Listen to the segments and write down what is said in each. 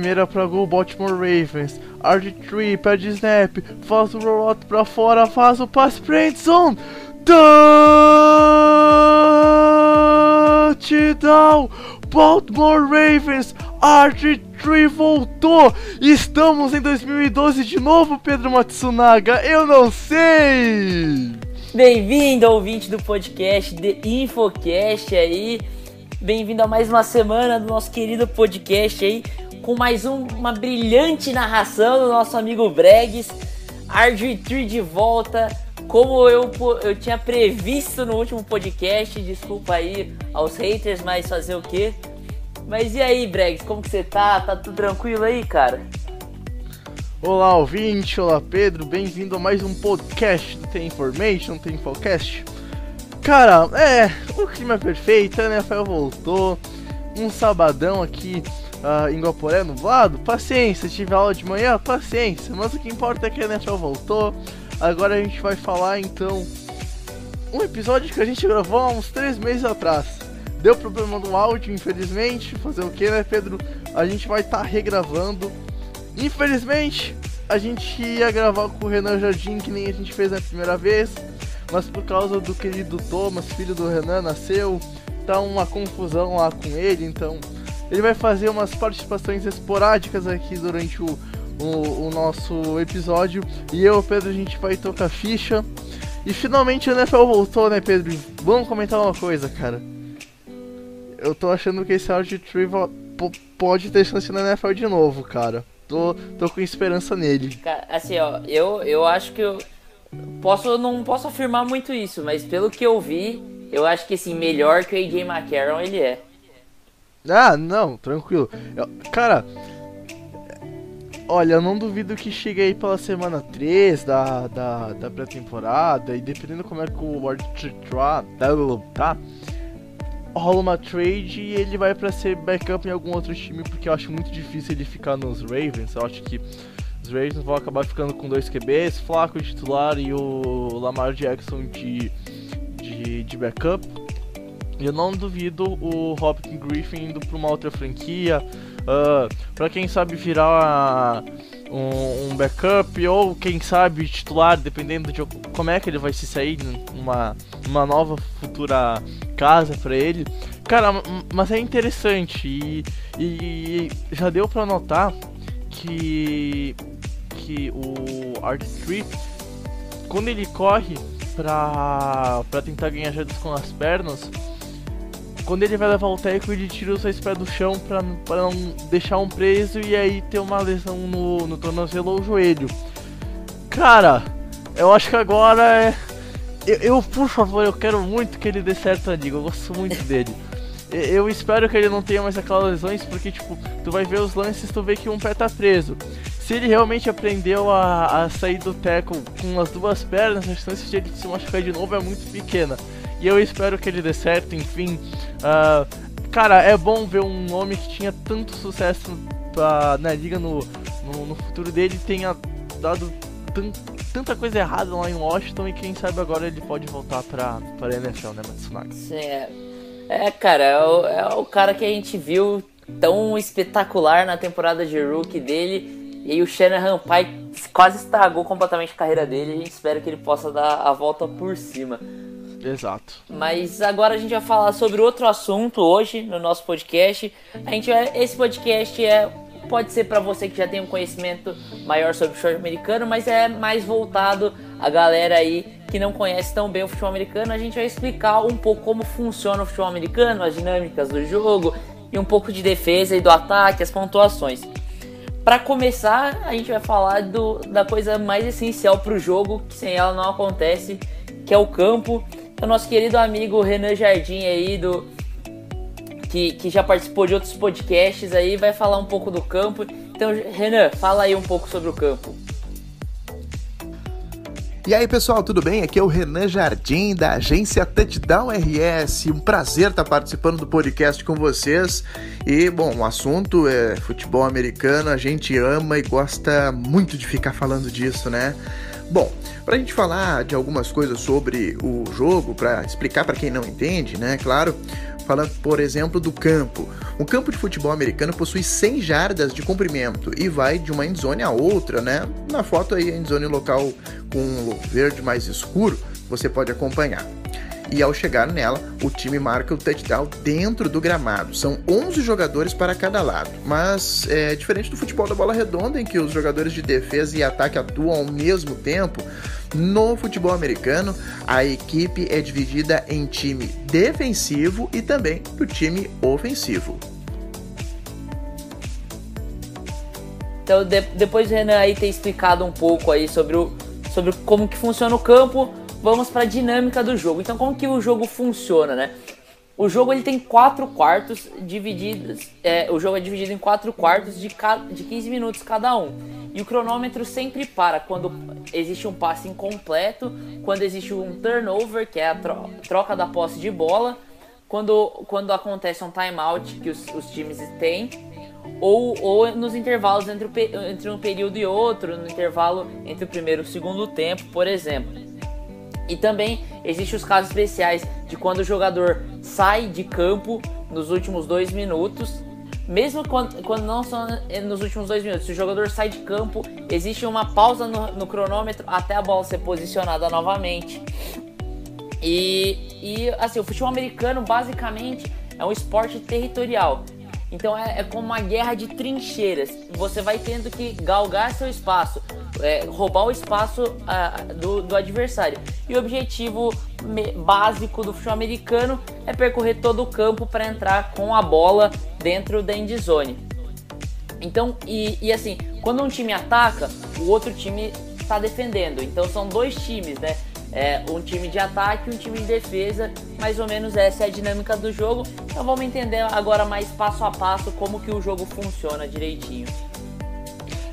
primeira pra gol Baltimore Ravens. RG3 pede snap, faz o rollout pra fora, faz o passe pra endzone. Touchdown! Baltimore Ravens, RG3 voltou! Estamos em 2012 de novo, Pedro Matsunaga, eu não sei! Bem-vindo, ouvinte do podcast The Infocast aí. Bem-vindo a mais uma semana do nosso querido podcast aí, com mais um, uma brilhante narração do nosso amigo Bregs. RG3 de volta, como eu, eu tinha previsto no último podcast. Desculpa aí aos haters, mas fazer o quê? Mas e aí, Bregs, como que você tá? Tá tudo tranquilo aí, cara? Olá, ouvinte, olá Pedro, bem-vindo a mais um podcast do The Information, The Infocast. Cara, é, o clima é perfeito, a NFL voltou, um sabadão aqui uh, em Guaporé nublado, paciência, se tiver aula de manhã, paciência, mas o que importa é que a NFL voltou. Agora a gente vai falar então um episódio que a gente gravou há uns 3 meses atrás. Deu problema no áudio, infelizmente, fazer o que, né, Pedro? A gente vai estar tá regravando Infelizmente, a gente ia gravar com o Renan Jardim, que nem a gente fez na primeira vez, mas por causa do querido Thomas, filho do Renan, nasceu, tá uma confusão lá com ele, então ele vai fazer umas participações esporádicas aqui durante o, o, o nosso episódio, e eu, Pedro, a gente vai tocar ficha. E finalmente o NFL voltou, né, Pedro? Vamos comentar uma coisa, cara. Eu tô achando que esse Art Trivial pode ter chance na NFL de novo, cara tô, tô com esperança nele. Assim, ó, eu, eu acho que eu posso não posso afirmar muito isso, mas pelo que eu vi, eu acho que assim, melhor que o AJ McCarron ele é. Ah, não, tranquilo. Eu, cara, olha, eu não duvido que chegue aí pela semana 3 da, da, da pré-temporada, e dependendo como é que o World tá, rola uma trade e ele vai para ser backup em algum outro time, porque eu acho muito difícil ele ficar nos Ravens. Eu acho que os Ravens vão acabar ficando com dois QBs, Flaco de titular e o Lamar Jackson de, de, de backup. Eu não duvido o Hopkins Griffin indo para uma outra franquia, uh, ah, para quem sabe virar um, um, backup ou quem sabe titular, dependendo de como é que ele vai se sair numa, numa nova futura casa para ele. Cara, mas é interessante e, e já deu para notar que que o Art Street quando ele corre pra, pra tentar ganhar jardas com as pernas, quando ele vai levar o teco, ele tira os pés do chão pra, pra não deixar um preso e aí ter uma lesão no, no tornozelo ou joelho. Cara, eu acho que agora é. Eu, eu, por favor, eu quero muito que ele dê certo na liga, eu gosto muito dele. Eu espero que ele não tenha mais aquelas lesões, porque, tipo, tu vai ver os lances, tu vê que um pé tá preso. Se ele realmente aprendeu a, a sair do teco com as duas pernas, a chance de ele se machucar de novo é muito pequena. E eu espero que ele dê certo, enfim. Uh, cara, é bom ver um homem que tinha tanto sucesso uh, na liga no, no, no, futuro dele tenha dado tanta coisa errada lá em Washington e quem sabe agora ele pode voltar pra, pra NFL, né, Matsunaga? É. é, cara, é o, é o cara que a gente viu tão espetacular na temporada de rookie dele. E o Shanahan Pai quase estragou completamente a carreira dele. A gente espera que ele possa dar a volta por cima. Exato. Mas agora a gente vai falar sobre outro assunto hoje no nosso podcast. A gente vai, esse podcast é pode ser para você que já tem um conhecimento maior sobre o futebol americano, mas é mais voltado a galera aí que não conhece tão bem o futebol americano. A gente vai explicar um pouco como funciona o futebol americano, as dinâmicas do jogo e um pouco de defesa e do ataque, as pontuações. Para começar, a gente vai falar do, da coisa mais essencial para o jogo, que sem ela não acontece, que é o campo o nosso querido amigo Renan Jardim aí, do, que, que já participou de outros podcasts aí, vai falar um pouco do campo. Então, Renan, fala aí um pouco sobre o campo. E aí pessoal, tudo bem? Aqui é o Renan Jardim da agência Touchdown RS. Um prazer estar participando do podcast com vocês. E bom, o assunto é futebol americano, a gente ama e gosta muito de ficar falando disso, né? Bom, para a gente falar de algumas coisas sobre o jogo, para explicar para quem não entende, né? Claro, falando, por exemplo, do campo. Um campo de futebol americano possui 100 jardas de comprimento e vai de uma endzone a outra, né? Na foto aí, a endzone local com verde mais escuro, você pode acompanhar e ao chegar nela, o time marca o touchdown dentro do gramado. São 11 jogadores para cada lado, mas é diferente do futebol da bola redonda, em que os jogadores de defesa e ataque atuam ao mesmo tempo. No futebol americano, a equipe é dividida em time defensivo e também do time ofensivo. Então, de, depois do Renan aí ter explicado um pouco aí sobre, o, sobre como que funciona o campo, vamos para a dinâmica do jogo. Então, como que o jogo funciona, né? O jogo ele tem quatro quartos divididos. É, o jogo é dividido em quatro quartos de, de 15 minutos cada um. E o cronômetro sempre para quando existe um passe incompleto, quando existe um turnover, que é a tro troca da posse de bola, quando, quando acontece um timeout que os, os times têm, ou, ou nos intervalos entre, o, entre um período e outro, no intervalo entre o primeiro e o segundo tempo, por exemplo. E também existem os casos especiais de quando o jogador sai de campo nos últimos dois minutos. Mesmo quando, quando não são nos últimos dois minutos, se o jogador sai de campo, existe uma pausa no, no cronômetro até a bola ser posicionada novamente. E, e assim, o futebol americano basicamente é um esporte territorial. Então é, é como uma guerra de trincheiras. Você vai tendo que galgar seu espaço, é, roubar o espaço do, do, adversário. E o objetivo básico do futebol americano é percorrer todo o campo para entrar com a bola dentro da endzone. Então, e, e assim, quando um time ataca, o outro time está defendendo. Então são dois times, né? É, um time de ataque e um time de defesa. Mais ou menos essa é a dinâmica do jogo. Então vamos entender agora mais passo a passo como que o jogo funciona direitinho.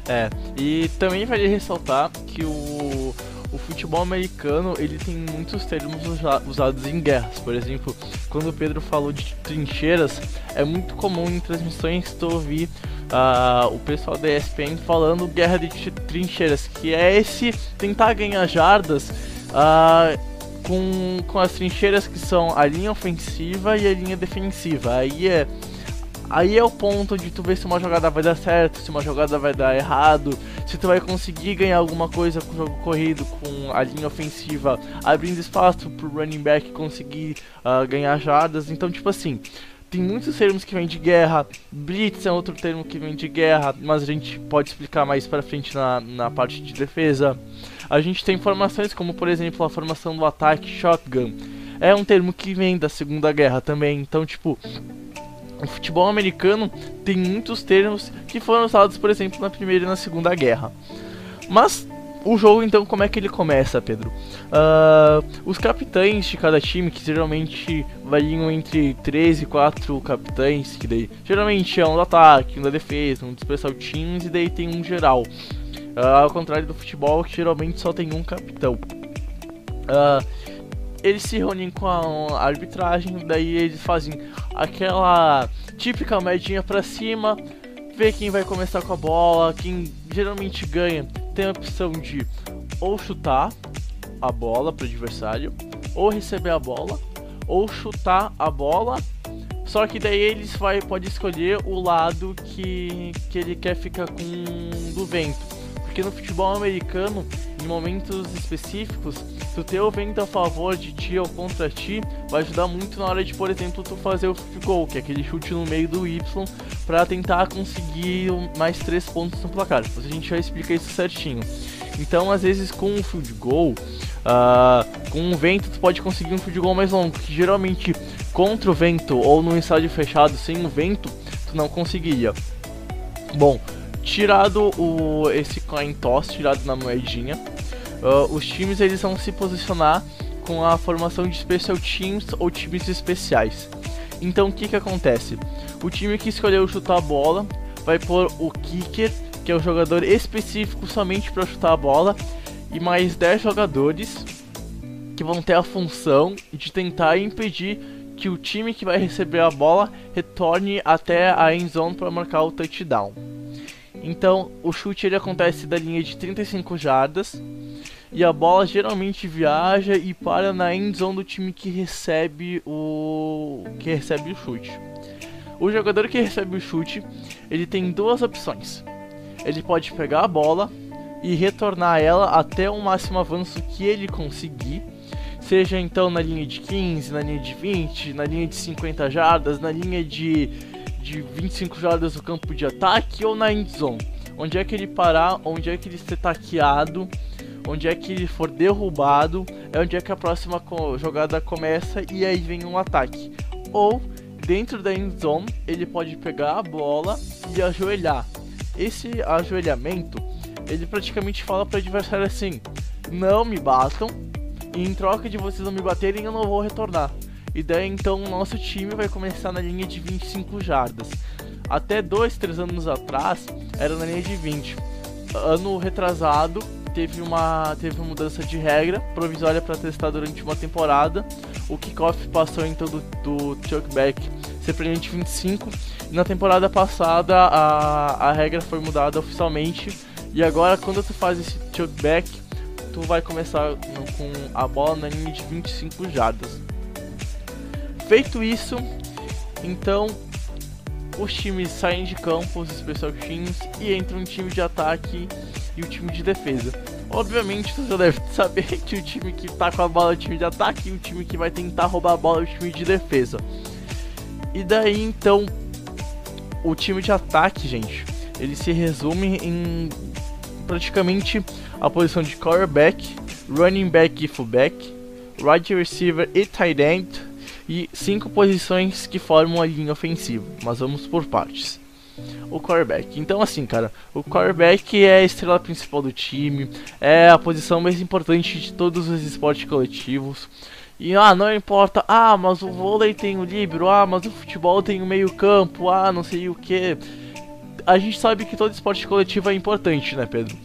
É, e também vale ressaltar que o, o futebol americano ele tem muitos termos usados em guerras. Por exemplo, quando o Pedro falou de trincheiras, é muito comum em transmissões tu ouvir uh, o pessoal da ESPN falando guerra de trincheiras, que é esse tentar ganhar jardas uh, com, com as trincheiras que são a linha ofensiva e a linha defensiva. Aí é, aí é o ponto de tu ver se uma jogada vai dar certo, se uma jogada vai dar errado, se tu vai conseguir ganhar alguma coisa com o jogo corrido, com a linha ofensiva abrindo espaço pro running back conseguir uh, ganhar jardas. Então, tipo assim, tem muitos termos que vêm de guerra. Blitz é outro termo que vem de guerra, mas a gente pode explicar mais pra frente na, na parte de defesa. A gente tem formações como, por exemplo, a formação do ataque shotgun. É um termo que vem da Segunda Guerra também. Então, tipo, o futebol americano tem muitos termos que foram usados, por exemplo, na Primeira e na Segunda Guerra. Mas o jogo, então, como é que ele começa, Pedro? Uh, os capitães de cada time, que geralmente variam entre 3 e 4 capitães, que daí geralmente é um do ataque, um da defesa, um do special teams e daí tem um geral. Uh, ao contrário do futebol, que geralmente só tem um capitão. Uh, eles se reúnem com a arbitragem, daí eles fazem aquela típica medinha pra cima, vê quem vai começar com a bola, quem geralmente ganha tem a opção de ou chutar a bola para o adversário, ou receber a bola, ou chutar a bola. Só que daí eles vai pode escolher o lado que, que ele quer ficar com do vento. Porque no futebol americano, em momentos específicos, ter o vento a favor de ti ou contra ti vai ajudar muito na hora de, por exemplo, tu fazer o field goal, que é aquele chute no meio do Y, para tentar conseguir mais três pontos no placar. Depois a gente vai explicar isso certinho. Então, às vezes, com um field goal, uh, com um vento, tu pode conseguir um field goal mais longo, que geralmente contra o vento ou no estádio fechado sem o vento, tu não conseguiria. Bom, tirado o, esse coin toss, tirado na moedinha, uh, os times eles vão se posicionar com a formação de special teams ou times especiais. Então o que que acontece? O time que escolheu chutar a bola vai pôr o kicker, que é o jogador específico somente para chutar a bola, e mais 10 jogadores que vão ter a função de tentar impedir que o time que vai receber a bola retorne até a end zone para marcar o touchdown. Então, o chute ele acontece da linha de 35 jardas e a bola geralmente viaja e para na end zone do time que recebe o que recebe o chute. O jogador que recebe o chute, ele tem duas opções. Ele pode pegar a bola e retornar ela até o máximo avanço que ele conseguir, seja então na linha de 15, na linha de 20, na linha de 50 jardas, na linha de, de 25 jardas do campo de ataque ou na end zone. Onde é que ele parar, onde é que ele ser taqueado, onde é que ele for derrubado, é onde é que a próxima jogada começa e aí vem um ataque. Ou dentro da end zone, ele pode pegar a bola e ajoelhar. Esse ajoelhamento, ele praticamente fala para o adversário assim: "Não me batam, e em troca de vocês não me baterem, eu não vou retornar". E daí então o nosso time vai começar na linha de 25 jardas. Até 2, 3 anos atrás era na linha de 20. Ano retrasado teve uma, teve uma mudança de regra provisória para testar durante uma temporada. O kickoff passou então do, do Chuck Beck ser presente 25. E na temporada passada a, a regra foi mudada oficialmente. E agora quando tu faz esse Chuck Back, tu vai começar com a bola na linha de 25 jardas. Feito isso, então os times saem de campo, os special teams, e entra um time de ataque e o time de defesa. Obviamente você deve saber que o time que tá com a bola é o time de ataque e o time que vai tentar roubar a bola é o time de defesa. E daí então o time de ataque, gente, ele se resume em praticamente a posição de quarterback, running back e fullback, wide receiver e tight end e cinco posições que formam a linha ofensiva. Mas vamos por partes o quarterback. Então, assim, cara, o quarterback é a estrela principal do time, é a posição mais importante de todos os esportes coletivos. E ah, não importa, ah, mas o vôlei tem o líbero, ah, mas o futebol tem o meio-campo, ah, não sei o que. A gente sabe que todo esporte coletivo é importante, né, Pedro?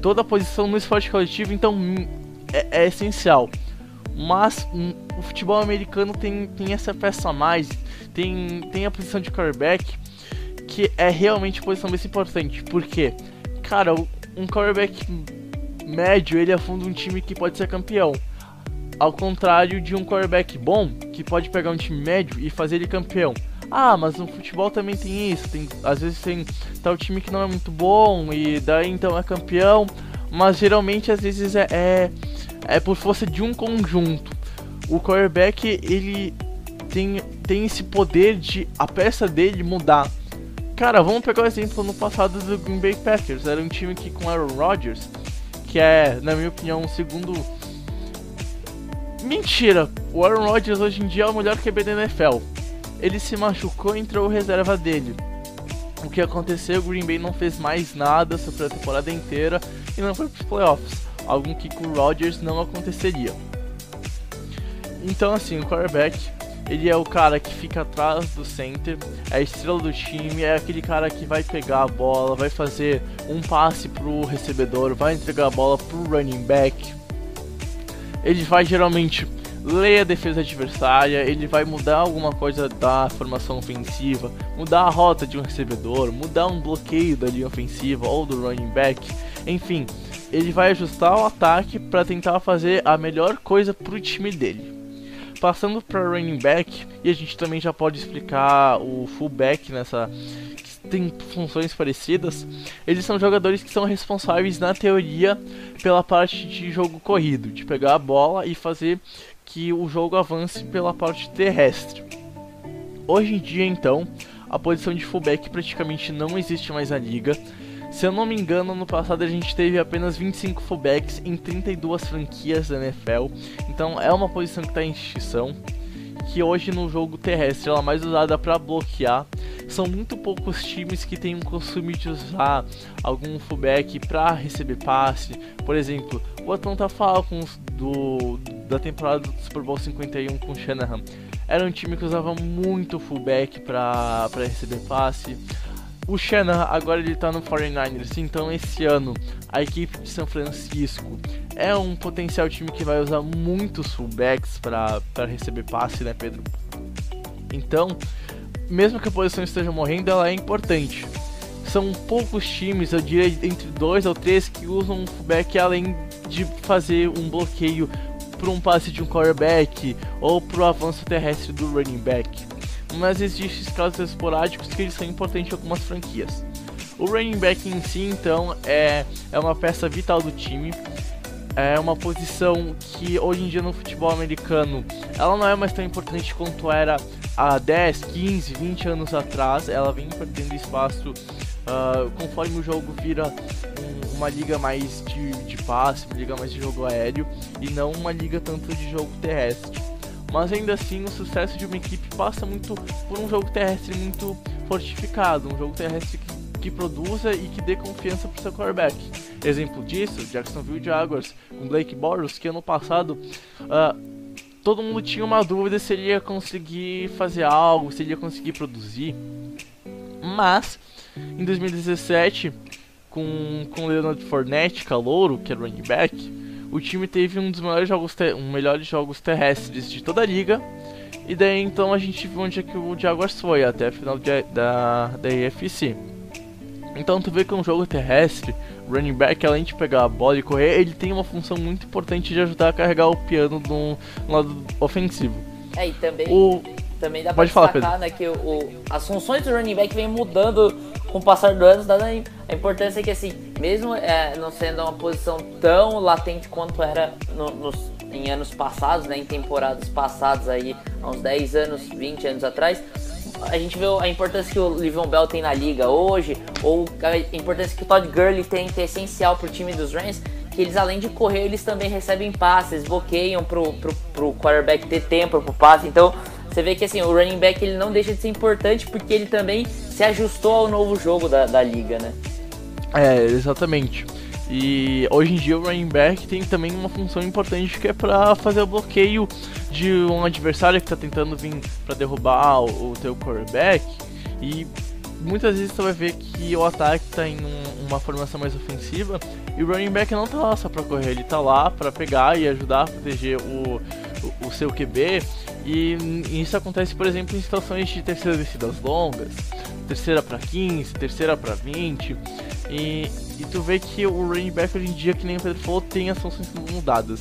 Toda posição no esporte coletivo, então, hum, é, é essencial. Mas hum, o futebol americano tem, tem essa peça a mais, tem, tem a posição de quarterback que é realmente a posição mais importante. Porque, cara, um quarterback médio ele afunda um time que pode ser campeão. Ao contrário de um quarterback bom, que pode pegar um time médio e fazer ele campeão. Ah, mas no futebol também tem isso. Tem, às vezes tem tal time que não é muito bom e daí então é campeão. Mas geralmente às vezes é, é, é por força de um conjunto. O quarterback ele tem, tem esse poder de a peça dele mudar. Cara, vamos pegar o exemplo no passado do Green Bay Packers. Era um time que com Aaron Rodgers, que é, na minha opinião, um segundo. Mentira! O Aaron Rodgers hoje em dia é o melhor QB da NFL. Ele se machucou e entrou reserva dele. O que aconteceu? O Green Bay não fez mais nada sobre a temporada inteira e não foi para os playoffs. Algo que com o Rodgers não aconteceria. Então, assim, o quarterback ele é o cara que fica atrás do center, é a estrela do time, é aquele cara que vai pegar a bola, vai fazer um passe pro recebedor, vai entregar a bola pro running back. Ele vai geralmente ler a defesa adversária, ele vai mudar alguma coisa da formação ofensiva, mudar a rota de um recebedor, mudar um bloqueio da linha ofensiva ou do running back, enfim, ele vai ajustar o ataque para tentar fazer a melhor coisa pro time dele. Passando para running back, e a gente também já pode explicar o fullback nessa que tem funções parecidas. Eles são jogadores que são responsáveis na teoria pela parte de jogo corrido, de pegar a bola e fazer que o jogo avance pela parte terrestre. Hoje em dia, então, a posição de fullback praticamente não existe mais na liga. Se eu não me engano, no passado a gente teve apenas 25 fullbacks em 32 franquias da NFL. Então é uma posição que está em extinção. Que hoje no jogo terrestre ela é mais usada para bloquear. São muito poucos times que têm um costume de usar algum fullback para receber passe. Por exemplo, o Atlanta Falcons do, da temporada do Super Bowl 51 com Shanahan era um time que usava muito fullback para receber passe. O Shannon agora ele tá no 49ers, então esse ano a equipe de São Francisco é um potencial time que vai usar muitos fullbacks para receber passe, né, Pedro? Então, mesmo que a posição esteja morrendo, ela é importante. São poucos times, eu diria entre dois ou três, que usam um fullback além de fazer um bloqueio para um passe de um quarterback ou para o avanço terrestre do running back. Mas existem casos esporádicos que eles são importantes em algumas franquias. O running back em si, então, é, é uma peça vital do time. É uma posição que hoje em dia no futebol americano ela não é mais tão importante quanto era há 10, 15, 20 anos atrás. Ela vem perdendo espaço uh, conforme o jogo vira um, uma liga mais de, de passe, uma liga mais de jogo aéreo e não uma liga tanto de jogo terrestre. Mas ainda assim, o sucesso de uma equipe passa muito por um jogo terrestre muito fortificado, um jogo terrestre que que produza e que dê confiança para o seu quarterback. Exemplo disso, Jacksonville Jaguars com Blake Bortles, que ano passado uh, todo mundo tinha uma dúvida se ele ia conseguir fazer algo, se ele ia conseguir produzir. Mas em 2017, com com Leonard Fournette, calouro, que era running back, o time teve um dos melhores jogos, um melhores jogos terrestres de toda a liga. E daí então a gente viu onde é que o Jaguars foi até a final de, da da AFC. Então tu vê que um jogo terrestre, running back, além de pegar a bola e correr, ele tem uma função muito importante de ajudar a carregar o piano no, no lado ofensivo. É, e também, o... também dá pra Pode destacar falar, né, que o, as funções do running back vêm mudando com o passar do anos, dando a importância que assim, mesmo é, não sendo uma posição tão latente quanto era no, nos, em anos passados, né, em temporadas passadas aí, há uns 10 anos, 20 anos atrás, a gente vê a importância que o Livion Bell tem na liga hoje, ou a importância que o Todd Gurley tem, que é essencial pro time dos Rams, que eles além de correr, eles também recebem passes, bloqueiam pro, pro quarterback ter tempo pro passe. Então, você vê que assim, o running back ele não deixa de ser importante porque ele também se ajustou ao novo jogo da, da liga, né? É, exatamente. E hoje em dia o running back tem também uma função importante que é para fazer o bloqueio de um adversário que está tentando vir para derrubar o, o teu quarterback. E muitas vezes você vai ver que o ataque está em um, uma formação mais ofensiva e o running back não está lá só para correr, ele está lá para pegar e ajudar a proteger o, o, o seu QB. E isso acontece, por exemplo, em situações de terceiras descidas longas, terceira para 15, terceira para 20. E, e tu vê que o running back hoje em dia, que nem o Pedro falou, tem as funções mudadas.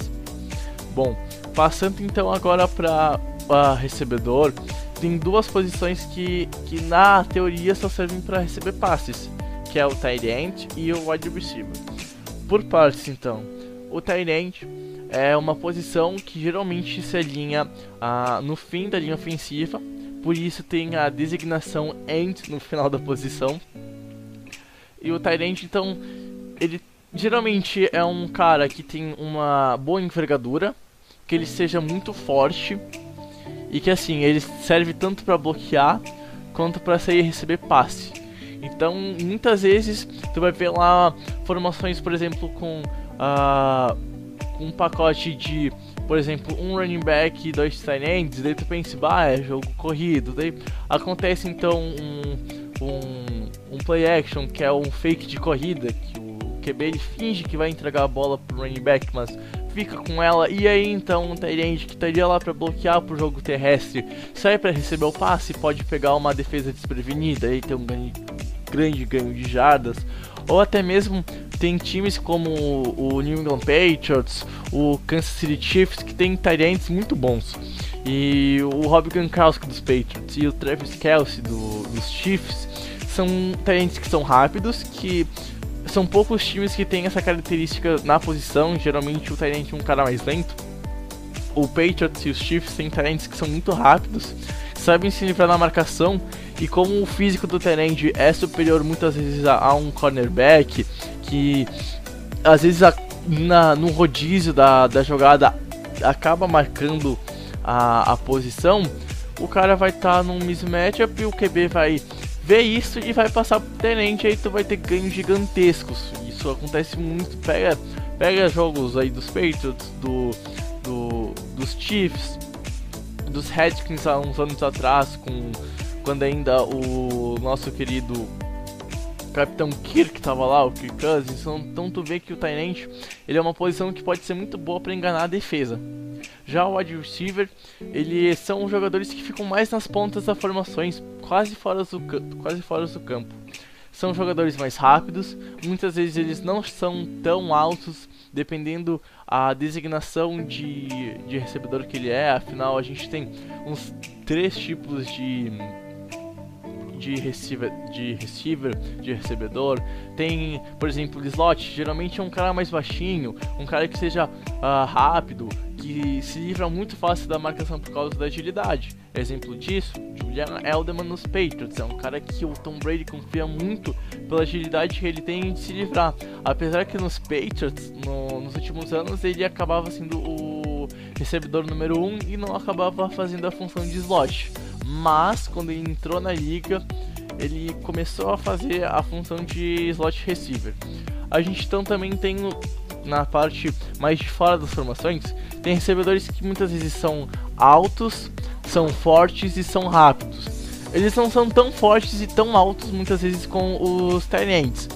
Bom, passando então agora para uh, recebedor, tem duas posições que, que na teoria só servem para receber passes, que é o tight end e o wide receiver. Por partes então, o tight end é uma posição que geralmente se alinha uh, no fim da linha ofensiva, por isso tem a designação end no final da posição. E o Tyrant, então, ele geralmente é um cara que tem uma boa envergadura, que ele seja muito forte e que assim, ele serve tanto para bloquear quanto para sair e receber passe. Então, muitas vezes tu vai ver lá formações, por exemplo, com uh, um pacote de, por exemplo, um running back e dois tight ends, daí tu pensa, bah, é jogo corrido, daí acontece então um, um, um play action que é um fake de corrida, que o QB ele finge que vai entregar a bola pro running back, mas fica com ela, e aí então um Tyrande que estaria lá para bloquear pro jogo terrestre. Sai para receber o passe, pode pegar uma defesa desprevenida e ter um ganho, grande ganho de jardas, ou até mesmo tem times como o New England Patriots, o Kansas City Chiefs que tem Tyrants muito bons. E o Rob Gronkowski dos Patriots e o Travis Kelsey do, dos Chiefs são Tyrants que são rápidos, que são poucos times que têm essa característica na posição. Geralmente o Tyrant é um cara mais lento. O Patriots e os Chiefs têm Tyrants que são muito rápidos, sabem se livrar na marcação e como o físico do Tyrant é superior muitas vezes a, a um cornerback, que às vezes a, na, no rodízio da, da jogada acaba marcando a, a posição, o cara vai estar tá num mismatchup e o QB vai ver isso e vai passar pro tenente, aí tu vai ter ganhos gigantescos. Isso acontece muito. Pega, pega jogos aí dos Patriots, do, do, dos Chiefs, dos Redskins há uns anos atrás, com quando ainda o nosso querido Capitão Kirk tava lá, o Kirk Cousins, então, então tu vê que o Tyrant ele é uma posição que pode ser muito boa para enganar a defesa. Já o wide receiver, ele são jogadores que ficam mais nas pontas das formações, quase fora do, quase fora do campo. São jogadores mais rápidos, muitas vezes eles não são tão altos, dependendo a designação de, de recebedor que ele é. Afinal, a gente tem uns três tipos de de receiver, de receiver, de recebedor. Tem, por exemplo, slot, geralmente é um cara mais baixinho, um cara que seja uh, rápido, que se livra muito fácil da marcação por causa da agilidade. Exemplo disso, Julian Elderman nos Patriots, é um cara que o Tom Brady confia muito pela agilidade que ele tem de se livrar. Apesar que nos Patriots, no, nos últimos anos, ele acabava sendo o recebedor número 1 um, e não acabava fazendo a função de slot mas quando ele entrou na liga, ele começou a fazer a função de slot receiver. A gente então também tem na parte mais de fora das formações, tem recebedores que muitas vezes são altos, são fortes e são rápidos. Eles não são tão fortes e tão altos muitas vezes com os tight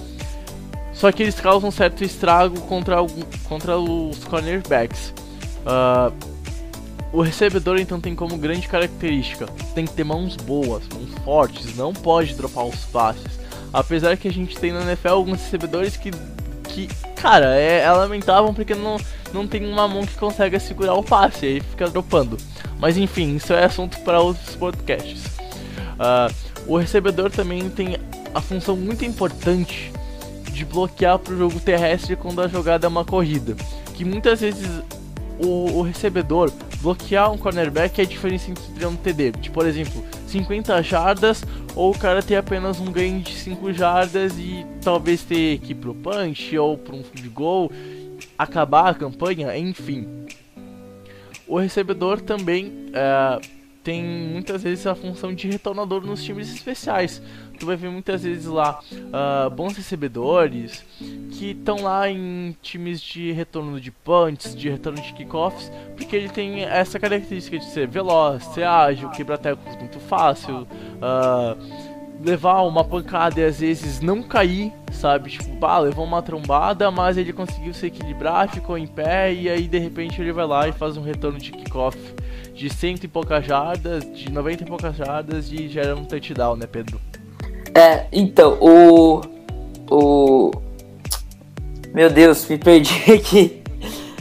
Só que eles causam certo estrago contra, contra os cornerbacks. Uh, o recebedor então tem como grande característica, tem que ter mãos boas, mãos fortes, não pode dropar os passes. Apesar que a gente tem na NFL alguns recebedores que, que cara, é, é lamentável porque não, não tem uma mão que consegue segurar o passe, aí fica dropando. Mas enfim, isso é assunto para outros podcasts. Uh, o recebedor também tem a função muito importante de bloquear para o jogo terrestre quando a jogada é uma corrida. Que muitas vezes o, o recebedor bloquear um cornerback é a diferença entre um TD. De, por exemplo, 50 jardas ou o cara ter apenas um ganho de 5 jardas e talvez ter que ir pro punch ou para um field goal, acabar a campanha, enfim. O recebedor também é, tem muitas vezes a função de retornador nos times especiais tu vai ver muitas vezes lá uh, bons recebedores que estão lá em times de retorno de punts, de retorno de kickoffs, porque ele tem essa característica de ser veloz, ser ágil, quebrar tecos muito fácil, uh, levar uma pancada e às vezes não cair, sabe? Tipo, bah, levou uma trombada, mas ele conseguiu se equilibrar, ficou em pé e aí de repente ele vai lá e faz um retorno de kickoff de cento e poucas jardas, de 90 e poucas jardas e gera um touchdown, né, Pedro? É, então, o. O. Meu Deus, me perdi aqui.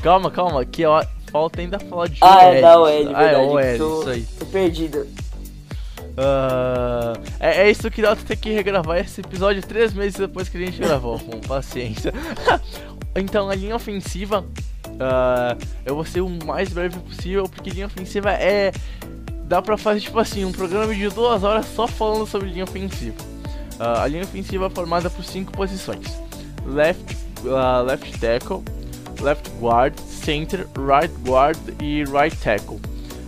Calma, calma, que ó, falta ainda falar de Ah, é da OL, verdade. Ah, é OL, tô, isso aí. Tô perdido. Uh, é, é, isso que dá ter que regravar esse episódio três meses depois que a gente gravou, com paciência. então, a linha ofensiva, uh, eu vou ser o mais breve possível, porque linha ofensiva é. Dá pra fazer tipo assim, um programa de duas horas só falando sobre linha ofensiva. Uh, a linha ofensiva é formada por cinco posições: left, uh, left tackle, left guard, center, right guard e right tackle.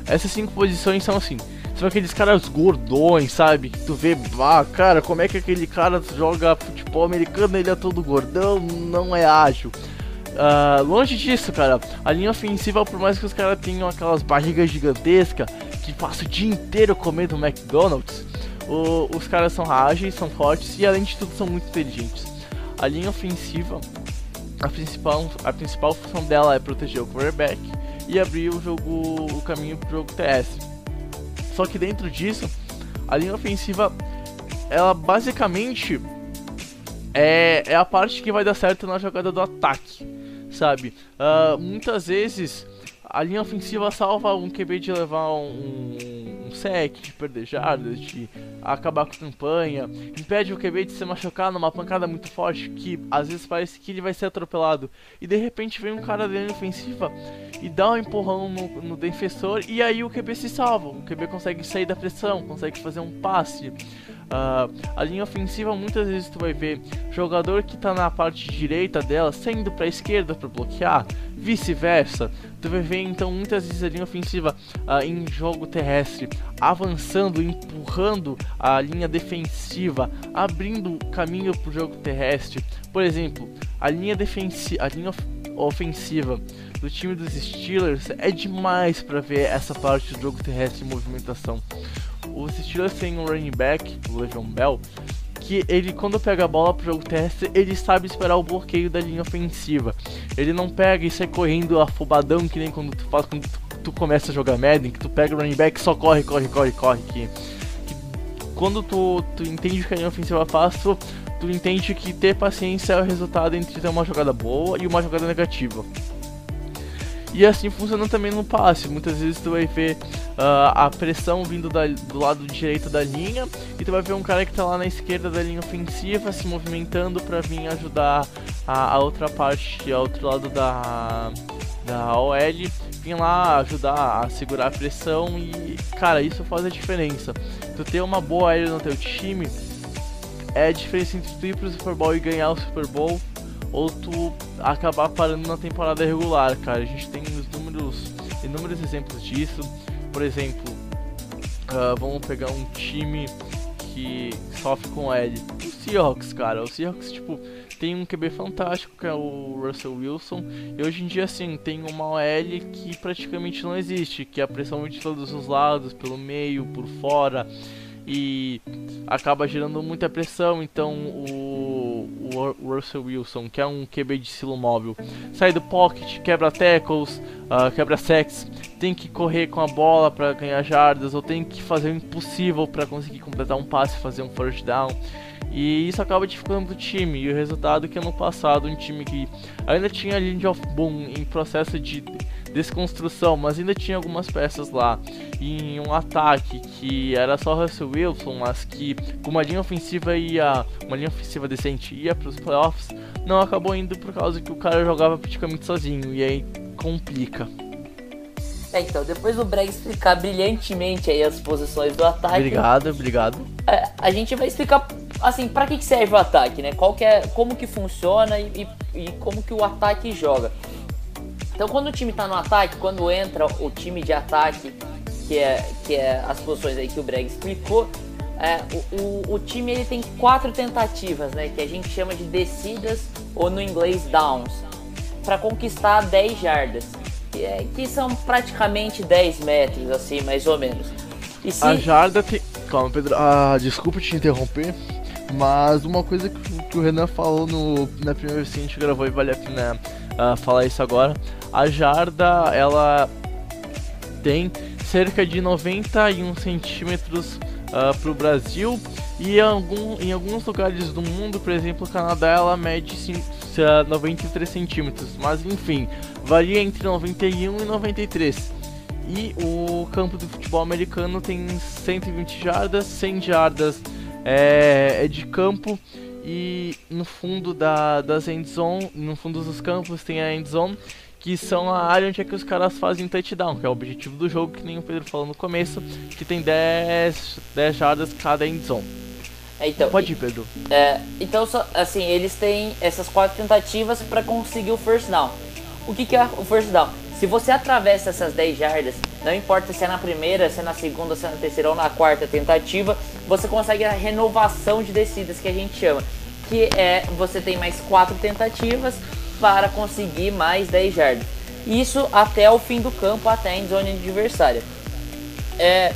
Essas cinco posições são assim. São aqueles caras gordões, sabe? Que tu vê, ah, cara, como é que aquele cara joga futebol americano? Ele é todo gordão, não é ágil. Uh, longe disso, cara. A linha ofensiva, por mais que os caras tenham aquelas barrigas gigantescas que passam o dia inteiro comendo McDonald's, o, os caras são ágeis, são fortes e além de tudo são muito inteligentes. A linha ofensiva, a principal, a principal função dela é proteger o quarterback e abrir o jogo, o caminho para o jogo terrestre. Só que dentro disso, a linha ofensiva, ela basicamente é, é a parte que vai dar certo na jogada do ataque, sabe? Uh, muitas vezes a linha ofensiva salva um QB de levar um, um sec, de perder jardas, de acabar com a campanha, impede o QB de se machucar numa pancada muito forte que às vezes parece que ele vai ser atropelado. E de repente vem um cara da linha ofensiva e dá um empurrão no, no defensor e aí o QB se salva, o QB consegue sair da pressão, consegue fazer um passe. Uh, a linha ofensiva muitas vezes tu vai ver jogador que está na parte direita dela saindo para a esquerda para bloquear, vice-versa. Tu vai ver então muitas vezes a linha ofensiva uh, em jogo terrestre avançando, empurrando a linha defensiva, abrindo caminho para o jogo terrestre. Por exemplo, a linha defensiva, a linha of ofensiva do time dos Steelers é demais para ver essa parte do jogo terrestre em movimentação. Os Steelers têm um running back, o Le'Veon Bell, que ele quando pega a bola pro jogo terrestre, ele sabe esperar o bloqueio da linha ofensiva. Ele não pega e sai correndo afobadão que nem quando tu faz quando tu, tu começa a jogar Madden, que tu pega o running back só corre, corre, corre, corre, que, que quando tu, tu entende que a linha ofensiva faz, tu, tu entende que ter paciência é o resultado entre ter uma jogada boa e uma jogada negativa. E assim funciona também no passe. Muitas vezes tu vai ver uh, a pressão vindo da, do lado direito da linha e tu vai ver um cara que tá lá na esquerda da linha ofensiva se movimentando para vir ajudar a, a, outra parte, ao outro lado da, da OL, vir lá ajudar a segurar a pressão e, cara, isso faz a diferença. Tu ter uma boa aérea no teu time é a diferença entre tu ir pro Super Bowl e ganhar o Super Bowl ou tu acabar parando na temporada regular, cara. A gente tem os números, inúmeros exemplos disso. Por exemplo, uh, vamos pegar um time que sofre com L. O Seahawks, cara. O Seahawks, tipo, tem um QB fantástico que é o Russell Wilson. E hoje em dia, assim, tem uma OL que praticamente não existe, que é a pressão de todos os lados, pelo meio, por fora e acaba gerando muita pressão. Então o, o Russell Wilson, que é um QB de estilo móvel, sai do pocket, quebra tackles, uh, quebra sacks, tem que correr com a bola para ganhar jardas ou tem que fazer o impossível para conseguir completar um passe e fazer um first down. E isso acaba dificultando o time. E o resultado é que ano passado um time que ainda tinha a Lindy of Boom em processo de desconstrução, mas ainda tinha algumas peças lá. E em um ataque que era só Russell Wilson, mas que com uma linha ofensiva ia. Uma linha ofensiva decente ia para os playoffs, não acabou indo por causa que o cara jogava praticamente sozinho. E aí complica. É, então, depois do Breg explicar brilhantemente aí as posições do ataque. Obrigado, obrigado. É, a gente vai explicar assim, para que serve o ataque, né? Qual que é, como que funciona e, e, e como que o ataque joga. Então, quando o time está no ataque, quando entra o time de ataque, que é, que é as posições aí que o Breg explicou, é, o, o, o, time ele tem quatro tentativas, né, que a gente chama de descidas ou no inglês downs, para conquistar 10 jardas, que, é, que, são praticamente 10 metros, assim, mais ou menos. Se... A jarda tem. Calma, Pedro. Ah, desculpa te interromper, mas uma coisa que, que o Renan falou no, na primeira vez que a gente gravou e vale a pena uh, falar isso agora. A jarda, ela tem cerca de 91 centímetros uh, para o Brasil e algum, em alguns lugares do mundo, por exemplo, o Canadá, ela mede 93 centímetros, mas enfim, varia entre 91 e 93. E o campo do futebol americano tem 120 jardas, 100 jardas é, é de campo e no fundo da, das endzone, no fundo dos campos tem a endzone, que são a área onde é que os caras fazem touchdown, que é o objetivo do jogo, que nem o Pedro falou no começo, que tem 10, 10 jardas cada endzone. É, então, Pode ir, Pedro. É, então, assim, eles têm essas quatro tentativas para conseguir o first down. O que, que é o first down? Se você atravessa essas 10 jardas, não importa se é na primeira, se é na segunda, se é na terceira ou na quarta tentativa, você consegue a renovação de descidas que a gente chama. Que é você tem mais quatro tentativas para conseguir mais 10 jardas. Isso até o fim do campo, até em zona adversária. É,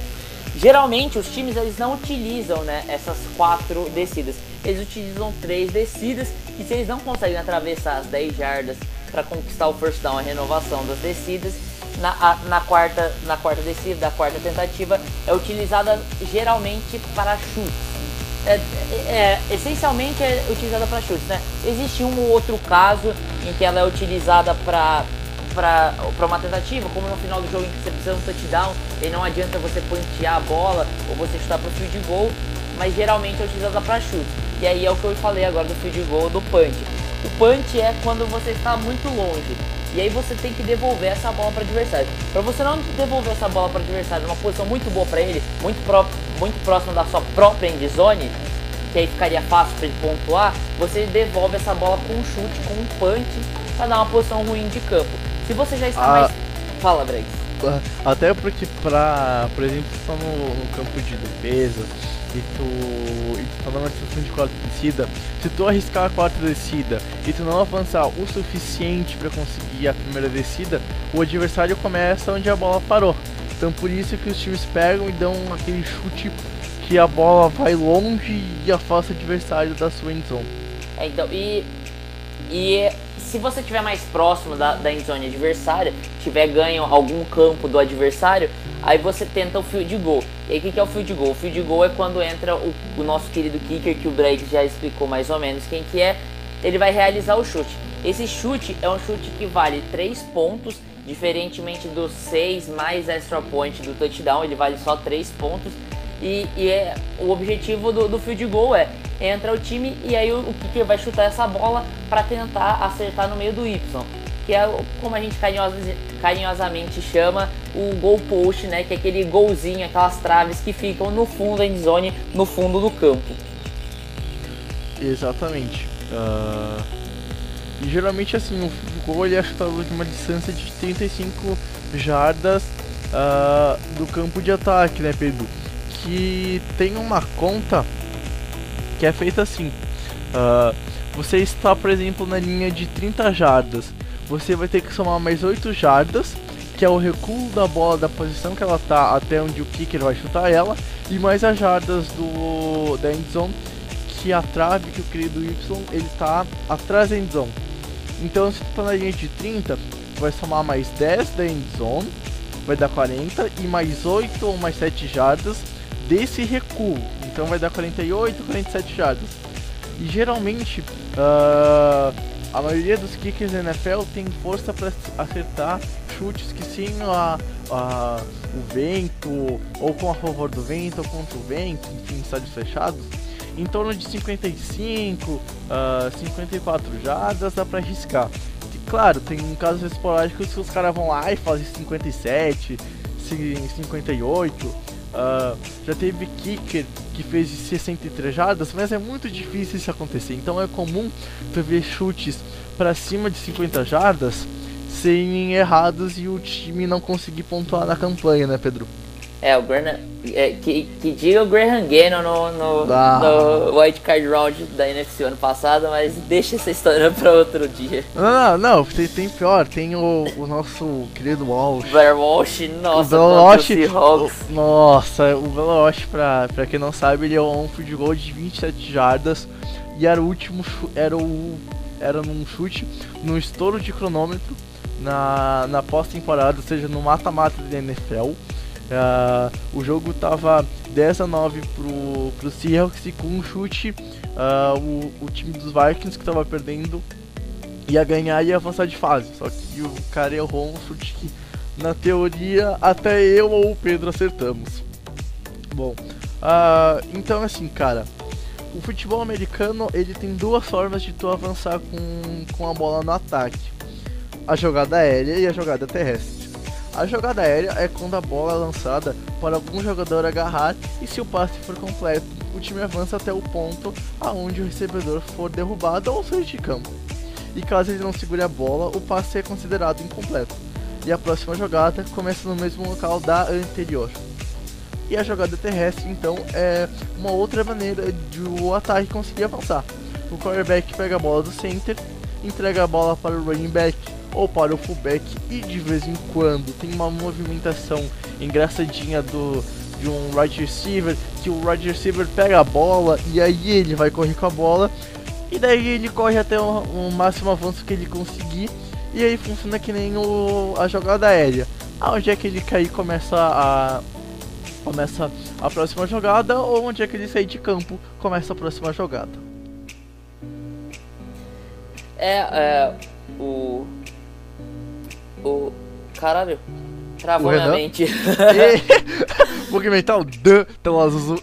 geralmente os times eles não utilizam né, essas quatro descidas. Eles utilizam três descidas e se eles não conseguem atravessar as 10 jardas para conquistar o first down, a renovação das descidas. Na, a, na, quarta, na quarta descida, da quarta tentativa, é utilizada geralmente para chutes. É, é, é, essencialmente é utilizada para chutes, né? Existe um ou outro caso em que ela é utilizada para para uma tentativa, como no final do jogo em que você precisa de um touchdown e não adianta você pontear a bola ou você chutar para o field goal, mas geralmente é utilizada para chutes. E aí é o que eu falei agora do field goal do punch. O punch é quando você está muito longe. E aí você tem que devolver essa bola para o adversário. Para você não devolver essa bola para o adversário numa posição muito boa para ele, muito, pró muito próxima da sua própria end zone, que aí ficaria fácil para ele pontuar, você devolve essa bola com um chute, com um punch, para dar uma posição ruim de campo. Se você já está ah, mais. Fala, Bregs. Até porque, pra, por exemplo, só no, no campo de defesa, e tu, e tu tá numa situação de quarta descida, se tu arriscar a quarta descida e tu não avançar o suficiente para conseguir a primeira descida, o adversário começa onde a bola parou. Então por isso que os times pegam e dão aquele chute que a bola vai longe e afasta o adversário da sua endzone. É, então, e, e se você estiver mais próximo da, da endzone adversária, tiver ganho algum campo do adversário, aí você tenta o field goal. E aí o que, que é o field goal? O field goal é quando entra o, o nosso querido kicker, que o Drake já explicou mais ou menos quem que é, ele vai realizar o chute. Esse chute é um chute que vale 3 pontos, diferentemente do 6 mais extra point do touchdown, ele vale só 3 pontos. E, e é, o objetivo do, do field goal é entra o time e aí o, o kicker vai chutar essa bola para tentar acertar no meio do Y, que é como a gente carinhosamente chama o goal post, né, que é aquele golzinho, aquelas traves que ficam no fundo da endzone, no fundo do campo. Exatamente. Uh, e geralmente assim, o gol é chutado de uma distância de 35 jardas uh, do campo de ataque, né, Pedro? Que tem uma conta que é feita assim. Uh, você está, por exemplo, na linha de 30 jardas. Você vai ter que somar mais 8 jardas, que é o recuo da bola da posição que ela está até onde o kicker vai chutar ela, e mais as jardas do da endzone, que a trave que o querido Y ele está atrás da endzone. Então, se está na linha de 30, vai somar mais 10 da endzone, vai dar 40, e mais 8 ou mais 7 jardas desse recuo. Então vai dar 48, 47 jardas. E geralmente uh, a maioria dos kickers da NFL tem força para acertar chutes que sim a, a, o vento, ou com a favor do vento, ou contra o vento, enfim, estádios fechados. Em torno de 55, uh, 54 jardas dá para arriscar. E, claro, tem casos esporádicos que os caras vão lá e fazem 57, 58. Uh, já teve kicker que fez 63 jardas, mas é muito difícil isso acontecer. Então é comum tu ver chutes para cima de 50 jardas serem errados e o time não conseguir pontuar na campanha, né, Pedro? É, o Graham, é, que, que diga o Graham Gannon no, no, ah. no White Card Round da NFC ano passado, mas deixa essa história pra outro dia. Não, não, não tem, tem pior, tem o, o nosso querido Walsh. Blair Walsh, nossa, o Walsh, o, Nossa, o Blair Walsh, pra, pra quem não sabe, ele é um field goal de 27 jardas e era o último, era o era num chute, no estouro de cronômetro na, na pós-temporada, ou seja, no mata-mata da NFL. Uh, o jogo tava 10 a 9 pro, pro Seahawks e com um chute uh, o, o time dos Vikings que tava perdendo ia ganhar e avançar de fase. Só que o cara errou um chute que na teoria até eu ou o Pedro acertamos. Bom, uh, então assim, cara, o futebol americano ele tem duas formas de tu avançar com, com a bola no ataque: a jogada aérea e a jogada terrestre. A jogada aérea é quando a bola é lançada para algum jogador agarrar e se o passe for completo, o time avança até o ponto aonde o recebedor for derrubado ou sair de campo. E caso ele não segure a bola, o passe é considerado incompleto. E a próxima jogada começa no mesmo local da anterior. E a jogada terrestre, então, é uma outra maneira de o ataque conseguir avançar. O quarterback pega a bola do center, entrega a bola para o running back ou para o fullback e de vez em quando tem uma movimentação engraçadinha do de um wide receiver que o wide receiver pega a bola e aí ele vai correr com a bola e daí ele corre até o, o máximo avanço que ele conseguir e aí funciona que nem o, a jogada aérea. Aonde é que ele cair começa a começa a próxima jogada ou onde é que ele sair de campo começa a próxima jogada. É, é o o. Caralho. Travou minha mente. Movimental Dan, tão azul.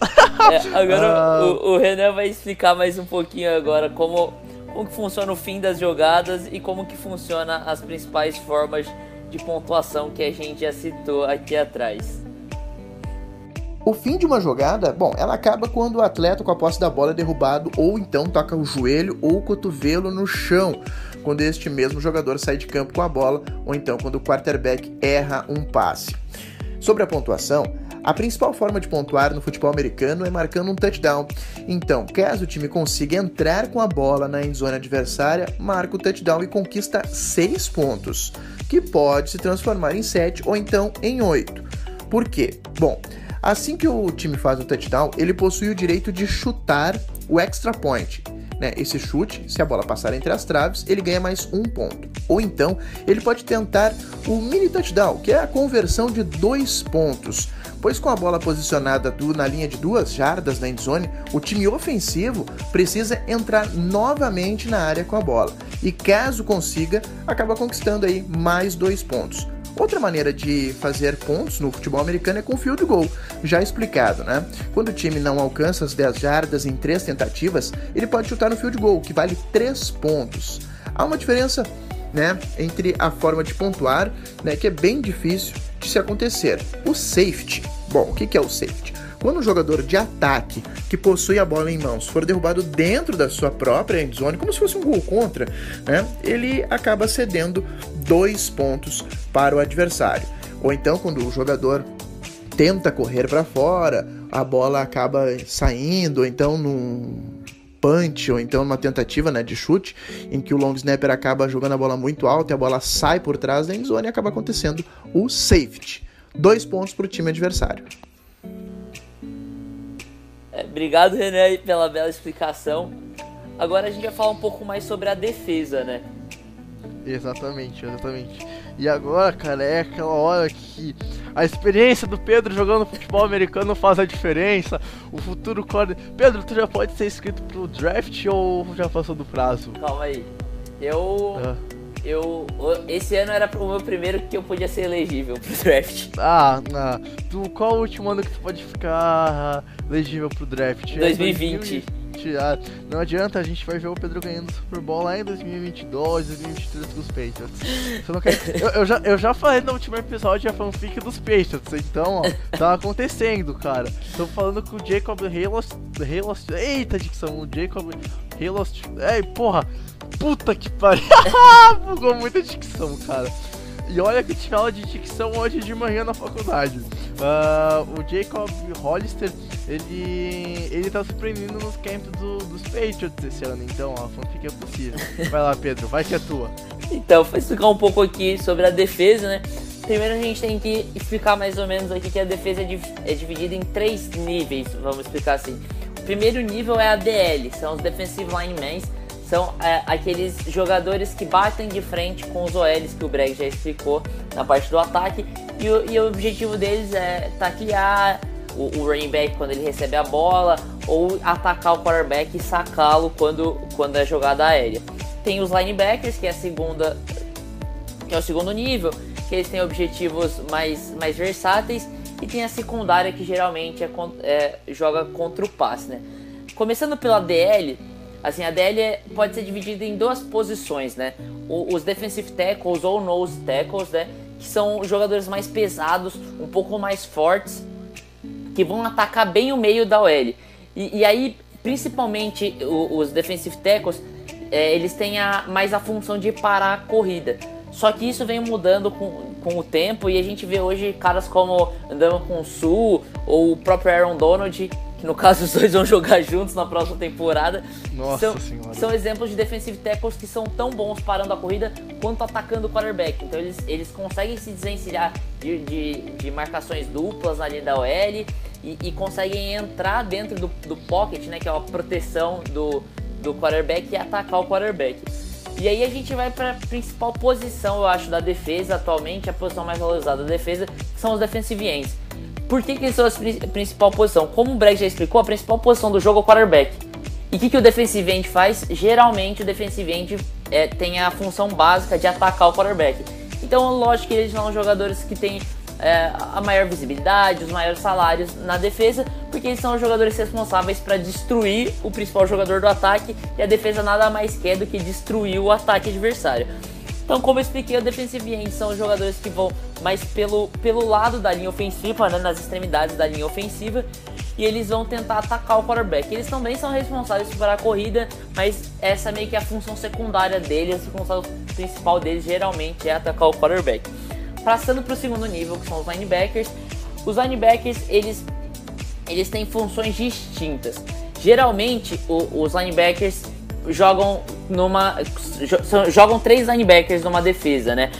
é, agora ah. o, o, Renan vai explicar mais um pouquinho agora como, como que funciona o fim das jogadas e como que funciona as principais formas de pontuação que a gente já citou aqui atrás. O fim de uma jogada, bom, ela acaba quando o atleta com a posse da bola é derrubado ou então toca o joelho ou o cotovelo no chão quando este mesmo jogador sai de campo com a bola ou então quando o quarterback erra um passe. Sobre a pontuação, a principal forma de pontuar no futebol americano é marcando um touchdown. Então, caso o time consiga entrar com a bola na endzone adversária, marca o touchdown e conquista 6 pontos, que pode se transformar em 7 ou então em 8. Por quê? Bom, assim que o time faz o touchdown, ele possui o direito de chutar o extra point, né, esse chute, se a bola passar entre as traves, ele ganha mais um ponto. Ou então, ele pode tentar o mini touchdown, que é a conversão de dois pontos pois com a bola posicionada na linha de duas jardas da endzone, o time ofensivo precisa entrar novamente na área com a bola. E caso consiga, acaba conquistando aí mais dois pontos. Outra maneira de fazer pontos no futebol americano é com field goal, já explicado, né? Quando o time não alcança as 10 jardas em três tentativas, ele pode chutar no field goal, que vale 3 pontos. Há uma diferença né, entre a forma de pontuar, né, que é bem difícil de se acontecer. O safety. Bom, o que é o safety? Quando um jogador de ataque que possui a bola em mãos for derrubado dentro da sua própria endzone, como se fosse um gol contra, né, ele acaba cedendo dois pontos para o adversário. Ou então, quando o jogador tenta correr para fora, a bola acaba saindo, ou então num punch ou então uma tentativa né, de chute em que o long snapper acaba jogando a bola muito alta e a bola sai por trás da endzone e acaba acontecendo o safety. Dois pontos para o time adversário. É, obrigado, René, pela bela explicação. Agora a gente vai falar um pouco mais sobre a defesa, né? Exatamente, exatamente. E agora, cara, é aquela hora que a experiência do Pedro jogando futebol americano faz a diferença. O futuro corner. Pedro, tu já pode ser inscrito pro draft ou já passou do prazo? Calma aí. Eu. Ah. Eu. Esse ano era o meu primeiro que eu podia ser elegível pro draft. Ah, não. Tu, qual o último ano que tu pode ficar elegível pro draft? 2020. É 2020 não adianta, a gente vai ver o Pedro ganhando Super Bowl lá em 2022, 2023 com os Patriots. Eu, eu, já, eu já falei no último episódio a fanfic dos Patriots, então, ó, tá acontecendo, cara. Tô falando com o Jacob Halos. Halos eita, dicção, o Jacob Halos. Ei, porra, puta que pariu. Bugou muita dicção, cara. E olha que tinha aula de dicção hoje de manhã na faculdade. Uh, o Jacob Hollister, ele, ele tá surpreendendo nos camps do, dos Patriots esse ano, então a fanfic é possível. Vai lá, Pedro, vai que é tua. Então, vou explicar um pouco aqui sobre a defesa, né? Primeiro a gente tem que explicar mais ou menos aqui que a defesa é, é dividida em três níveis, vamos explicar assim. O primeiro nível é a DL, são os Defensive Linemen, são é, aqueles jogadores que batem de frente com os OLs que o Breg já explicou na parte do ataque. E o, e o objetivo deles é taclear o, o, running back quando ele recebe a bola ou atacar o quarterback e sacá-lo quando, quando é jogada aérea. Tem os linebackers, que é a segunda que é o segundo nível, que eles têm objetivos mais, mais versáteis, e tem a secundária que geralmente é, é joga contra o passe, né? Começando pela DL, Assim, a DL pode ser dividida em duas posições, né? Os defensive tackles ou nose tackles, né? Que são jogadores mais pesados, um pouco mais fortes, que vão atacar bem o meio da OL. E, e aí, principalmente os defensive tackles, é, eles têm a, mais a função de parar a corrida. Só que isso vem mudando com, com o tempo e a gente vê hoje caras como o Sul ou o próprio Aaron Donald que no caso os dois vão jogar juntos na próxima temporada. Nossa são, senhora. São exemplos de defensive tackles que são tão bons parando a corrida quanto atacando o quarterback. Então eles, eles conseguem se desvencilhar de, de, de marcações duplas na linha da OL e, e conseguem entrar dentro do, do pocket, né, que é a proteção do, do quarterback e atacar o quarterback. E aí a gente vai para a principal posição, eu acho, da defesa atualmente, a posição mais valorizada da defesa, que são os defensive ends. Por que, que são a principal posição? Como o Breg já explicou, a principal posição do jogo é o quarterback. E o que, que o defensive end faz? Geralmente o defensive end é, tem a função básica de atacar o quarterback. Então, lógico que eles são jogadores que têm é, a maior visibilidade, os maiores salários na defesa, porque eles são os jogadores responsáveis para destruir o principal jogador do ataque e a defesa nada mais quer do que destruir o ataque adversário. Então, como eu expliquei, o defensive end são jogadores que vão mais pelo, pelo lado da linha ofensiva, né, nas extremidades da linha ofensiva, e eles vão tentar atacar o quarterback. Eles também são responsáveis por a corrida, mas essa é meio que a função secundária deles, a função principal deles geralmente é atacar o quarterback. Passando para o segundo nível, que são os linebackers, os linebackers eles, eles têm funções distintas. Geralmente, o, os linebackers jogam numa jogam três linebackers numa defesa, né?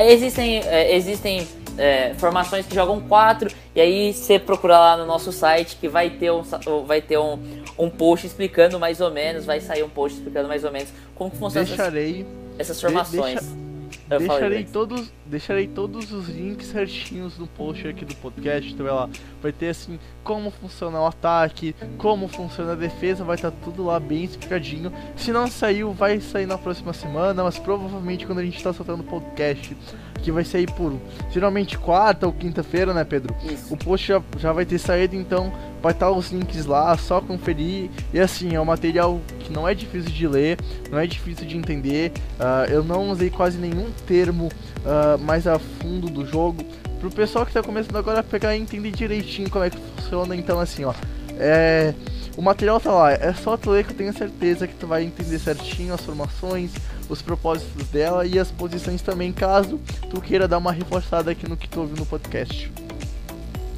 Existem, é, existem é, formações que jogam quatro, e aí você procura lá no nosso site que vai ter um, vai ter um, um post explicando mais ou menos, vai sair um post explicando mais ou menos como que funciona Deixarei, essas, essas formações. De, deixa deixarei todos, deixarei todos os links certinhos no post aqui do podcast, então vai lá, vai ter assim como funciona o ataque, como funciona a defesa, vai estar tá tudo lá bem explicadinho. Se não saiu, vai sair na próxima semana, mas provavelmente quando a gente está soltando o podcast, que vai sair por geralmente quarta ou quinta-feira, né, Pedro? Isso. O post já, já vai ter saído, então vai estar os links lá, só conferir. E assim, é um material que não é difícil de ler, não é difícil de entender. Uh, eu não usei quase nenhum termo uh, mais a fundo do jogo. Pro pessoal que tá começando agora a pegar e entender direitinho como é que funciona, então assim, ó. É, o material tá lá, é só tu ler que eu tenho certeza que tu vai entender certinho as formações, os propósitos dela e as posições também, caso tu queira dar uma reforçada aqui no que tu ouviu no podcast.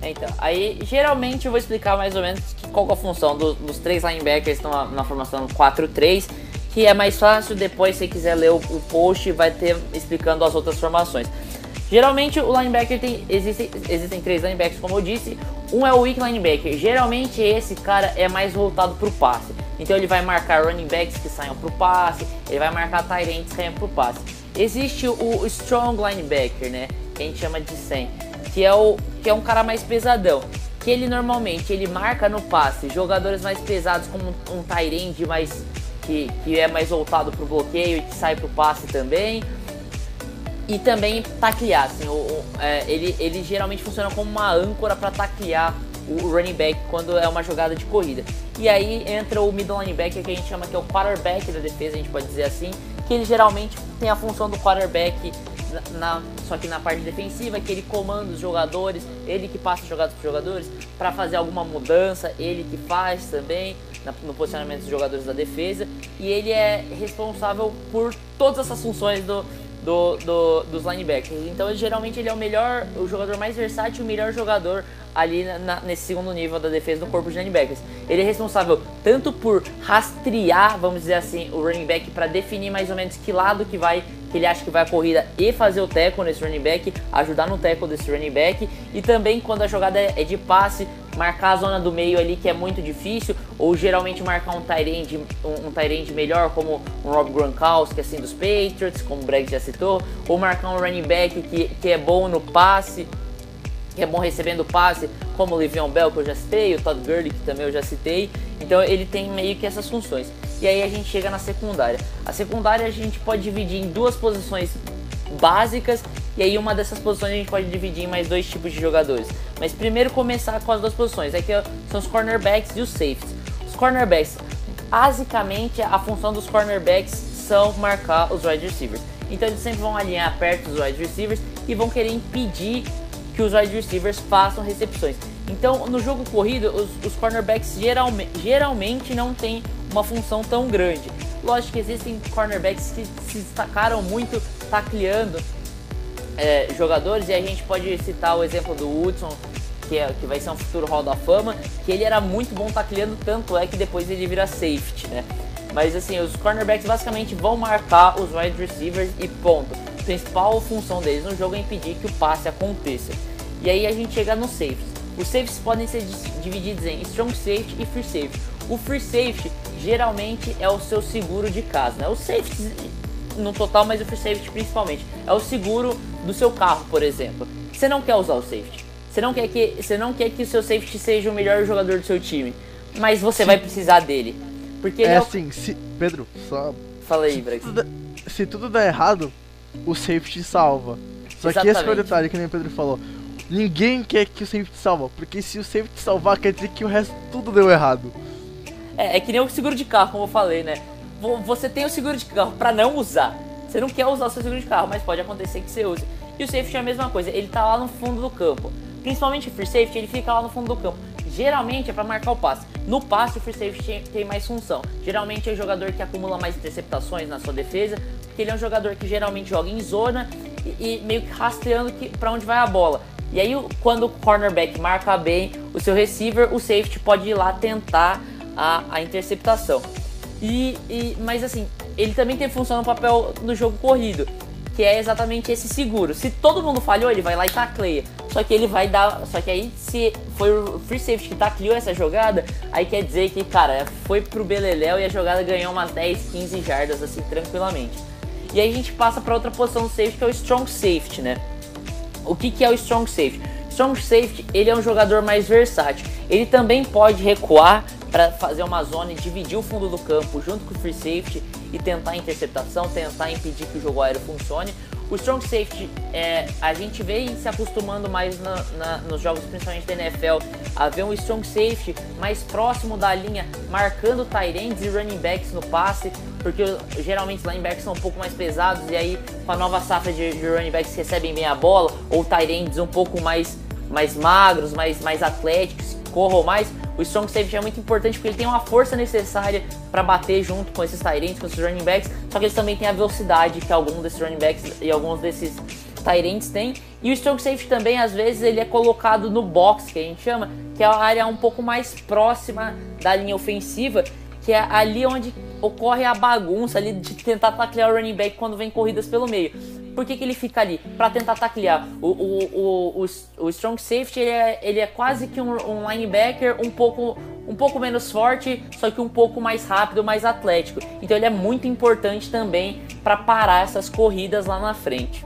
É, então, aí geralmente eu vou explicar mais ou menos qual é a função do, dos três linebackers na, na formação 4-3, que é mais fácil depois, se quiser ler o, o post, vai ter explicando as outras formações. Geralmente o linebacker tem. Existem, três linebackers, como eu disse. Um é o weak linebacker. Geralmente esse cara é mais voltado para o passe. Então ele vai marcar running backs que saiam para o passe, ele vai marcar tight ends que saiam para o passe. Existe o strong linebacker, né? Que a gente chama de 100, que é o que é um cara mais pesadão. Que ele normalmente ele marca no passe jogadores mais pesados como um, tight end mais que, que é mais voltado para o bloqueio e que sai para o passe também e também taclear. Assim, o, o é, ele, ele geralmente funciona como uma âncora para taclear o running back quando é uma jogada de corrida. E aí entra o middle linebacker que a gente chama que é o quarterback da defesa, a gente pode dizer assim, que ele geralmente tem a função do quarterback na, só que na parte defensiva, que ele comanda os jogadores, ele que passa jogadas para os jogadores, para fazer alguma mudança, ele que faz também na, no posicionamento dos jogadores da defesa, e ele é responsável por todas essas funções do, do, do, dos linebackers. Então, geralmente, ele é o melhor, o jogador mais versátil, o melhor jogador ali na, nesse segundo nível da defesa do corpo de linebackers. Ele é responsável tanto por rastrear, vamos dizer assim, o running back para definir mais ou menos que lado que vai, que ele acha que vai a corrida e fazer o tackle nesse running back, ajudar no tackle desse running back e também quando a jogada é de passe, marcar a zona do meio ali que é muito difícil, ou geralmente marcar um tight um, um melhor, como um Rob Gronkowski, assim, dos Patriots, como o Breg já citou, ou marcar um running back que, que é bom no passe, que é bom recebendo passe, como o Livion Bell, que eu já citei, o Todd Gurley, que também eu já citei. Então ele tem meio que essas funções. E aí a gente chega na secundária. A secundária a gente pode dividir em duas posições básicas e aí uma dessas posições a gente pode dividir em mais dois tipos de jogadores. Mas primeiro começar com as duas posições, é que são os cornerbacks e os safeties. Os cornerbacks, basicamente a função dos cornerbacks são marcar os wide receivers. Então eles sempre vão alinhar perto dos wide receivers e vão querer impedir que os wide receivers façam recepções. Então, no jogo corrido, os, os cornerbacks geralme, geralmente não têm uma função tão grande. Lógico que existem cornerbacks que se destacaram muito tacleando é, jogadores, e a gente pode citar o exemplo do Woodson, que, é, que vai ser um futuro Hall da Fama, que ele era muito bom tacleando, tanto é que depois ele vira safety, né? Mas assim, os cornerbacks basicamente vão marcar os wide receivers e ponto. A principal função deles no jogo é impedir que o passe aconteça. E aí a gente chega no safety. Os safeties podem ser divididos em strong safety e free safety. O free safety geralmente é o seu seguro de casa, né? O safety no total, mas o free safety principalmente. É o seguro do seu carro, por exemplo. Você não quer usar o safety. Você não quer que, você não quer que o seu safety seja o melhor jogador do seu time, mas você Sim. vai precisar dele. Porque é, é assim, se, Pedro, só Fala aí, se tudo, se tudo der errado, o safety salva. Só Exatamente. que esse foi o detalhe que nem o Pedro falou. Ninguém quer que o safety salva, porque se o safety salvar, quer dizer que o resto tudo deu errado. É, é que nem o seguro de carro, como eu falei, né? Você tem o seguro de carro para não usar. Você não quer usar o seu seguro de carro, mas pode acontecer que você use. E o safety é a mesma coisa, ele tá lá no fundo do campo. Principalmente o free safety, ele fica lá no fundo do campo. Geralmente é para marcar o passe. No passe, o free safety tem mais função. Geralmente é o jogador que acumula mais interceptações na sua defesa, porque ele é um jogador que geralmente joga em zona e, e meio que rastreando para onde vai a bola. E aí, quando o cornerback marca bem o seu receiver, o safety pode ir lá tentar a, a interceptação. E, e, mas assim, ele também tem função no papel no jogo corrido. que é exatamente esse seguro. Se todo mundo falhou, ele vai lá e tacleia. Só que ele vai dar. Só que aí, se foi o free safety que tacleou essa jogada, aí quer dizer que, cara, foi pro Beleléu e a jogada ganhou umas 10, 15 jardas, assim, tranquilamente. E aí a gente passa para outra posição do safety, que é o strong safety, né? O que, que é o strong safety? Strong safety, ele é um jogador mais versátil. Ele também pode recuar para fazer uma zona e dividir o fundo do campo junto com o free safety e tentar interceptação, tentar impedir que o jogo aéreo funcione. O strong safety, é, a gente vem se acostumando mais na, na, nos jogos, principalmente da NFL, a ver um strong safety mais próximo da linha, marcando tight ends e running backs no passe, porque geralmente os linebackers são um pouco mais pesados e aí com a nova safra de, de running backs recebem bem a bola, ou tight ends um pouco mais, mais magros, mais, mais atléticos, corram mais, o strong safety é muito importante porque ele tem uma força necessária para bater junto com esses Tyrants, com esses running backs, só que eles também têm a velocidade que alguns desses running backs e alguns desses Tyrants têm. E o strong safety também, às vezes, ele é colocado no box, que a gente chama, que é a área um pouco mais próxima da linha ofensiva, que é ali onde ocorre a bagunça ali de tentar taclear o running back quando vem corridas pelo meio. Por que, que ele fica ali? Para tentar taclear. O, o, o, o, o strong safety ele é, ele é quase que um, um, linebacker um pouco, um pouco menos forte, só que um pouco mais rápido, mais atlético. Então ele é muito importante também para parar essas corridas lá na frente.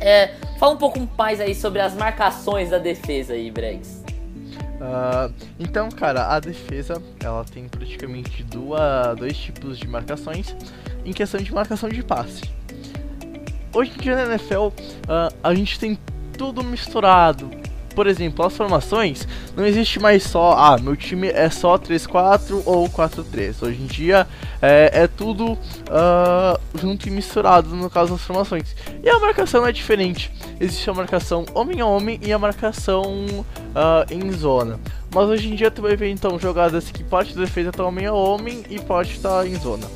É, fala um pouco mais aí sobre as marcações da defesa aí, Bregs. Uh, então, cara, a defesa ela tem praticamente duas, dois tipos de marcações em questão de marcação de passe. Hoje em dia na NFL uh, ah, a gente tem tudo misturado. Por exemplo, as formações não existe mais só, ah, meu time é só 3-4 ou 4-3. Hoje em dia é, é tudo uh, junto e misturado no caso das formações. E a marcação é diferente. Existe a marcação homem a homem e a marcação uh, em zona. Mas hoje em dia tu vai ver então jogadas que parte da defesa tá homem a homem e parte tá em zona.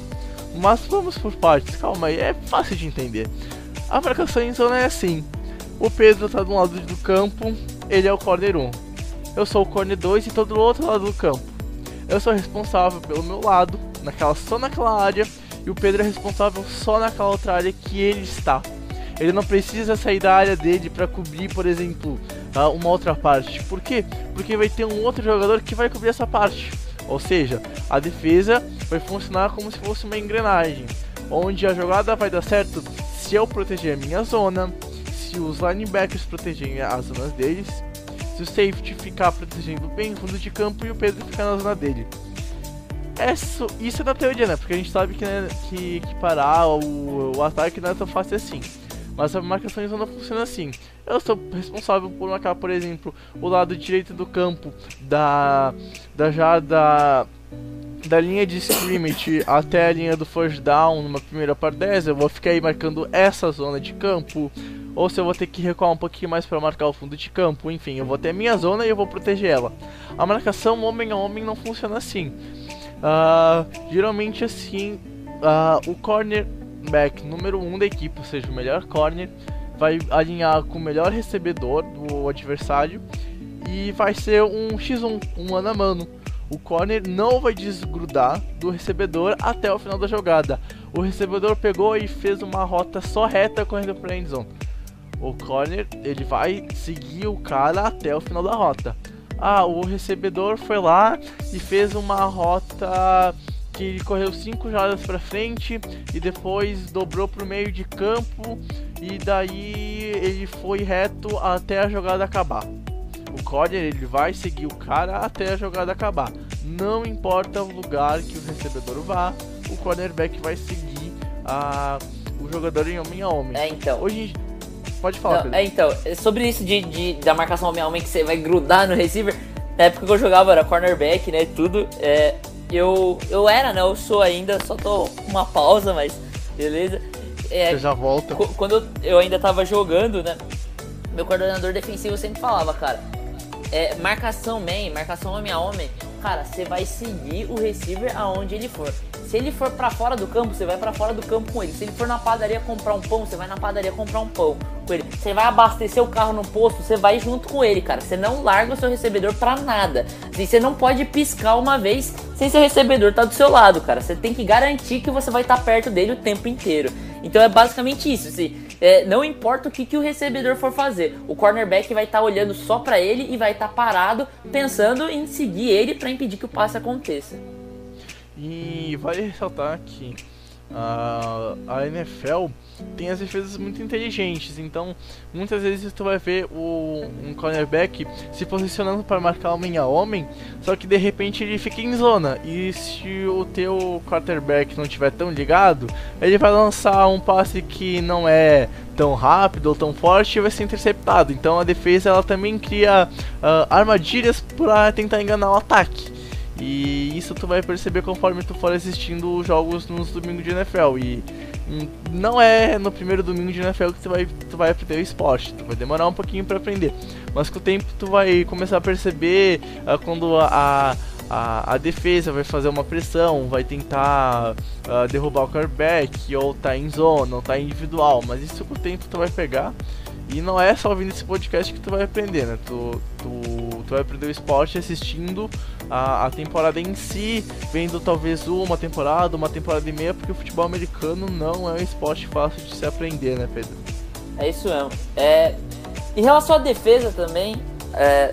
Mas vamos por partes, calma aí, é fácil de entender. A marcação em zona é assim: o Pedro tá do lado do campo, ele é o corner 1. Eu sou o corner 2 e tô do outro lado do campo. Eu sou responsável pelo meu lado, naquela só naquela área, e o Pedro é responsável só naquela outra área que ele está. Ele não precisa sair da área dele para cobrir, por exemplo, uma outra parte. Por quê? Porque vai ter um outro jogador que vai cobrir essa parte. Ou seja, a defesa vai funcionar como se fosse uma engrenagem, onde a jogada vai dar certo se eu proteger a minha zona, se os linebackers protegerem as zonas deles, se o safety ficar protegendo bem o fundo de campo e o Pedro ficar na zona dele. Isso, isso é da teoria, né? Porque a gente sabe que, né, que, que parar o, o ataque não é tão fácil assim. Mas a marcação em zona funciona assim. Eu sou responsável por marcar, por exemplo, o lado direito do campo da, da já da linha de scrimmage até a linha do first down numa primeira par 10, eu vou ficar aí marcando essa zona de campo, ou se eu vou ter que recuar um pouquinho mais para marcar o fundo de campo, enfim, eu vou ter a minha zona e eu vou proteger ela. A marcação homem a homem não funciona assim. Uh, geralmente assim, uh, o cornerback número 1 um da equipe, ou seja, o melhor corner, vai alinhar com o melhor recebedor do adversário e vai ser um x1, um mano a mano o corner não vai desgrudar do recebedor até o final da jogada. O recebedor pegou e fez uma rota só reta correndo para a endzone. O corner ele vai seguir o cara até o final da rota. Ah, o recebedor foi lá e fez uma rota que ele correu 5 jardas para frente e depois dobrou para o meio de campo e daí ele foi reto até a jogada acabar. O corner ele vai seguir o cara até a jogada acabar. Não importa o lugar que o recebedor vá, o cornerback vai seguir a, o jogador em homem a homem. É, então. Hoje Pode falar, Não, É, então, sobre isso de, de, da marcação homem a homem que você vai grudar no receiver, na época que eu jogava era cornerback, né, tudo, é, eu, eu era, né, eu sou ainda, só tô uma pausa, mas beleza. É, você já volta. Quando eu, eu ainda tava jogando, né, meu coordenador defensivo sempre falava, cara, é, marcação man, marcação homem a homem, cara, você vai seguir o receiver aonde ele for. Se ele for para fora do campo, você vai para fora do campo com ele. Se ele for na padaria comprar um pão, você vai na padaria comprar um pão com ele. Você vai abastecer o carro no posto, você vai junto com ele, cara. Você não larga o seu recebedor para nada. Assim, você não pode piscar uma vez sem seu recebedor estar tá do seu lado, cara. Você tem que garantir que você vai estar tá perto dele o tempo inteiro. Então é basicamente isso. Assim, é, não importa o que, que o recebedor for fazer, o cornerback vai estar tá olhando só para ele e vai estar tá parado pensando em seguir ele para impedir que o passe aconteça. E vale ressaltar que a, NFL tem as defesas muito inteligentes, então muitas vezes tu vai ver o, um cornerback se posicionando para marcar homem a homem, só que de repente ele fica em zona e se o teu quarterback não estiver tão ligado, ele vai lançar um passe que não é tão rápido ou tão forte e vai ser interceptado. Então a defesa ela também cria uh, armadilhas para tentar enganar o ataque. E isso tu vai perceber conforme tu for assistindo os jogos nos domingos de NFL. E não é no primeiro domingo de NFL que tu vai, tu vai aprender o esporte. Tu vai demorar um pouquinho para aprender. Mas com o tempo tu vai começar a perceber uh, quando a, a, a, defesa vai fazer uma pressão, vai tentar uh, derrubar o quarterback, ou tá em zona, ou tá individual. Mas isso com o tempo tu vai pegar. E não é só ouvindo esse podcast que tu vai aprender, né? Tu, tu, tu vai aprender o esporte assistindo a, a temporada em si, vendo talvez uma temporada, uma temporada e meia, porque o futebol americano não é um esporte fácil de se aprender, né, Pedro? É isso mesmo. É, em relação à defesa também, é,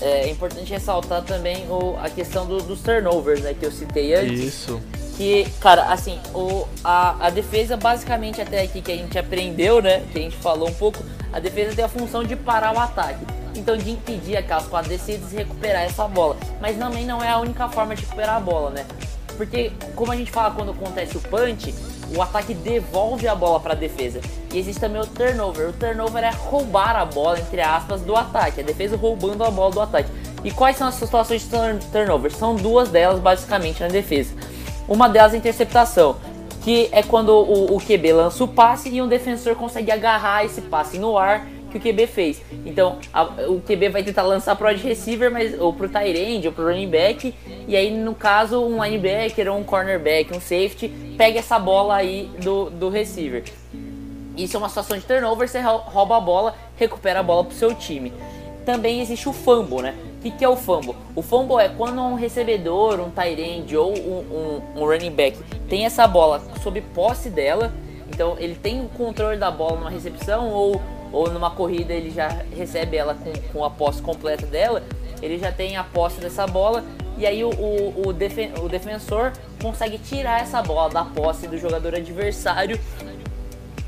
é importante ressaltar também o, a questão do, dos turnovers, né, que eu citei antes. Isso. Que, cara, assim, o, a, a defesa basicamente até aqui que a gente aprendeu, né, que a gente falou um pouco, a defesa tem a função de parar o ataque então de impedir aquelas quatro descidas e recuperar essa bola. Mas também não é a única forma de recuperar a bola, né? Porque, como a gente fala quando acontece o punch, o ataque devolve a bola para a defesa. E existe também o turnover. O turnover é roubar a bola, entre aspas, do ataque. A defesa roubando a bola do ataque. E quais são as situações de turnover? São duas delas, basicamente, na defesa. Uma delas é interceptação, que é quando o, o QB lança o passe e um defensor consegue agarrar esse passe no ar que o QB fez. Então, a, o QB vai tentar lançar pro wide receiver, mas, ou pro tight end, ou pro running back, e aí, no caso, um linebacker ou um cornerback, um safety, pega essa bola aí do, do receiver. Isso é uma situação de turnover, você rouba a bola, recupera a bola pro seu time. Também existe o fumble, né? O que, é o fumble? O fumble é quando um recebedor, um tight end ou um, um, um running back tem essa bola sob posse dela, então ele tem o controle da bola numa recepção ou ou numa corrida ele já recebe ela com, com a posse completa dela, ele já tem a posse dessa bola e aí o, o, o, defen o defensor consegue tirar essa bola da posse do jogador adversário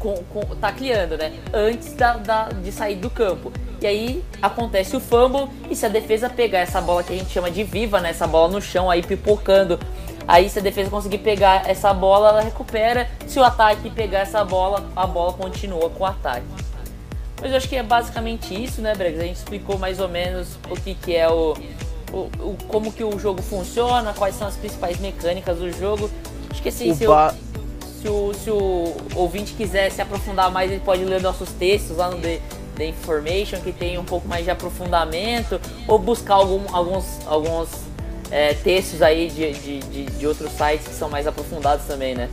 com, com, tacleando, né? Antes da, da, de sair do campo. E aí acontece o fumble e se a defesa pegar essa bola que a gente chama de viva, né? Essa bola no chão aí pipocando. Aí se a defesa conseguir pegar essa bola, ela recupera. Se o ataque pegar essa bola, a bola continua com o ataque. Mas eu acho que é basicamente isso, né, Bregs? A gente explicou mais ou menos o que, que é o, o, o, como que o jogo funciona, quais são as principais mecânicas do jogo. Acho que assim, se, ba... se, o, se o ouvinte quiser se aprofundar mais, ele pode ler nossos textos lá no The, The Information, que tem um pouco mais de aprofundamento, ou buscar algum, alguns, alguns é, textos aí de, de, de, de outros sites que são mais aprofundados também, né?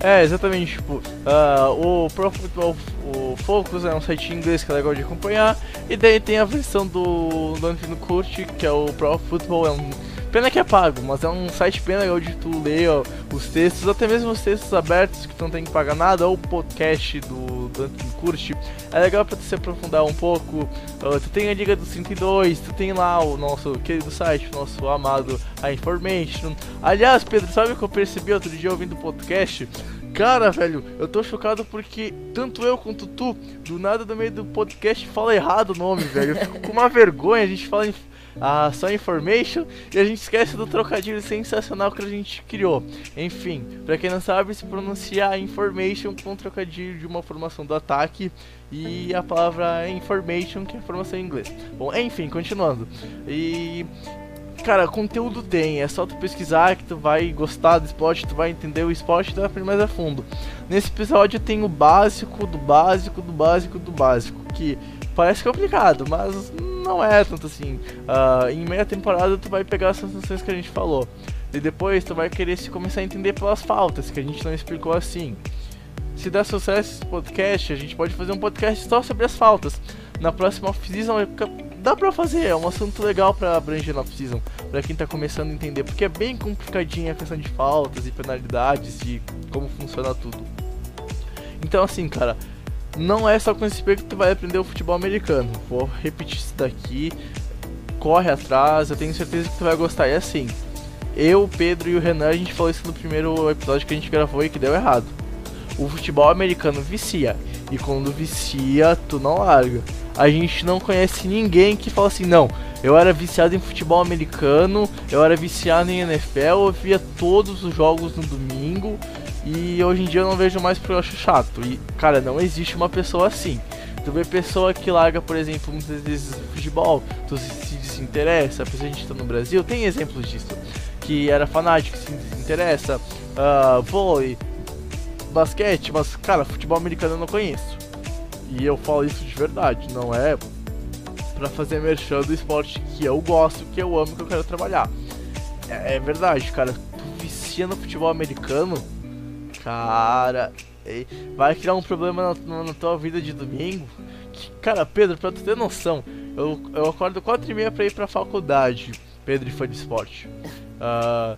É, exatamente, tipo, uh, o Pro Football o Focus é um site em inglês que é legal de acompanhar, e daí tem a versão do, Antônio Curte, que é o Pro Football, é um Pena que é pago, mas é um site bem legal de tu ler ó, os textos, até mesmo os textos abertos que tu não tem que pagar nada, ou o podcast do, Anthony Curte. É legal pra tu se aprofundar um pouco. Uh, tu tem a Liga dos 32, tu tem lá o nosso querido site, o nosso amado A Information. Aliás, Pedro, sabe o que eu percebi outro dia ouvindo o podcast? Cara, velho, eu tô chocado porque tanto eu quanto tu, do nada no meio do podcast, fala errado o nome, velho. Eu fico com uma vergonha, a gente fala em a só information e a gente esquece do trocadilho sensacional que a gente criou. Enfim, para quem não sabe, se pronuncia information com trocadilho de uma formação do ataque e a palavra information que é formação em inglês. Bom, enfim, continuando. E cara, conteúdo tem, é só tu pesquisar que tu vai gostar do esporte, tu vai entender o esporte tu vai aprender mais a fundo. Nesse episódio tem o básico do básico do básico do básico, que parece complicado, mas não é tanto assim. Uh, em meia temporada tu vai pegar as sensações que a gente falou. E depois tu vai querer se começar a entender pelas faltas, que a gente não explicou assim. Se der sucesso esse podcast, a gente pode fazer um podcast só sobre as faltas. Na próxima off-season dá pra fazer, é um assunto legal pra abranger na off-season, pra quem tá começando a entender, porque é bem complicadinha a questão de faltas e penalidades e como funciona tudo. Então assim, cara, não é só com esse que tu vai aprender o futebol americano. Vou repetir isso daqui, corre atrás, eu tenho certeza que tu vai gostar. E assim, eu, Pedro e o Renan, a gente falou isso no primeiro episódio que a gente gravou e que deu errado. O futebol americano vicia, e quando vicia, tu não larga a gente não conhece ninguém que fala assim, não, eu era viciado em futebol americano, eu era viciado em NFL, eu via todos os jogos no domingo e hoje em dia eu não vejo mais porque eu acho chato. E, cara, não existe uma pessoa assim. Tu vê pessoa que larga, por exemplo, muitas vezes futebol, tu se desinteressa, a pessoa a gente tá no Brasil, tem exemplos disso. Que era fanático, se desinteressa, uh, vôlei, basquete, mas, cara, futebol americano eu não conheço. E eu falo isso de verdade, não é para fazer merchan do esporte que eu gosto, que eu amo, que eu quero trabalhar. É, é verdade, cara. Tu vicia no futebol americano, cara, vai criar um problema na, na tua vida de domingo. Que, cara, Pedro, pra tu ter noção, eu, eu acordo 4 e meia pra ir pra faculdade, Pedro e fã de esporte. Uh,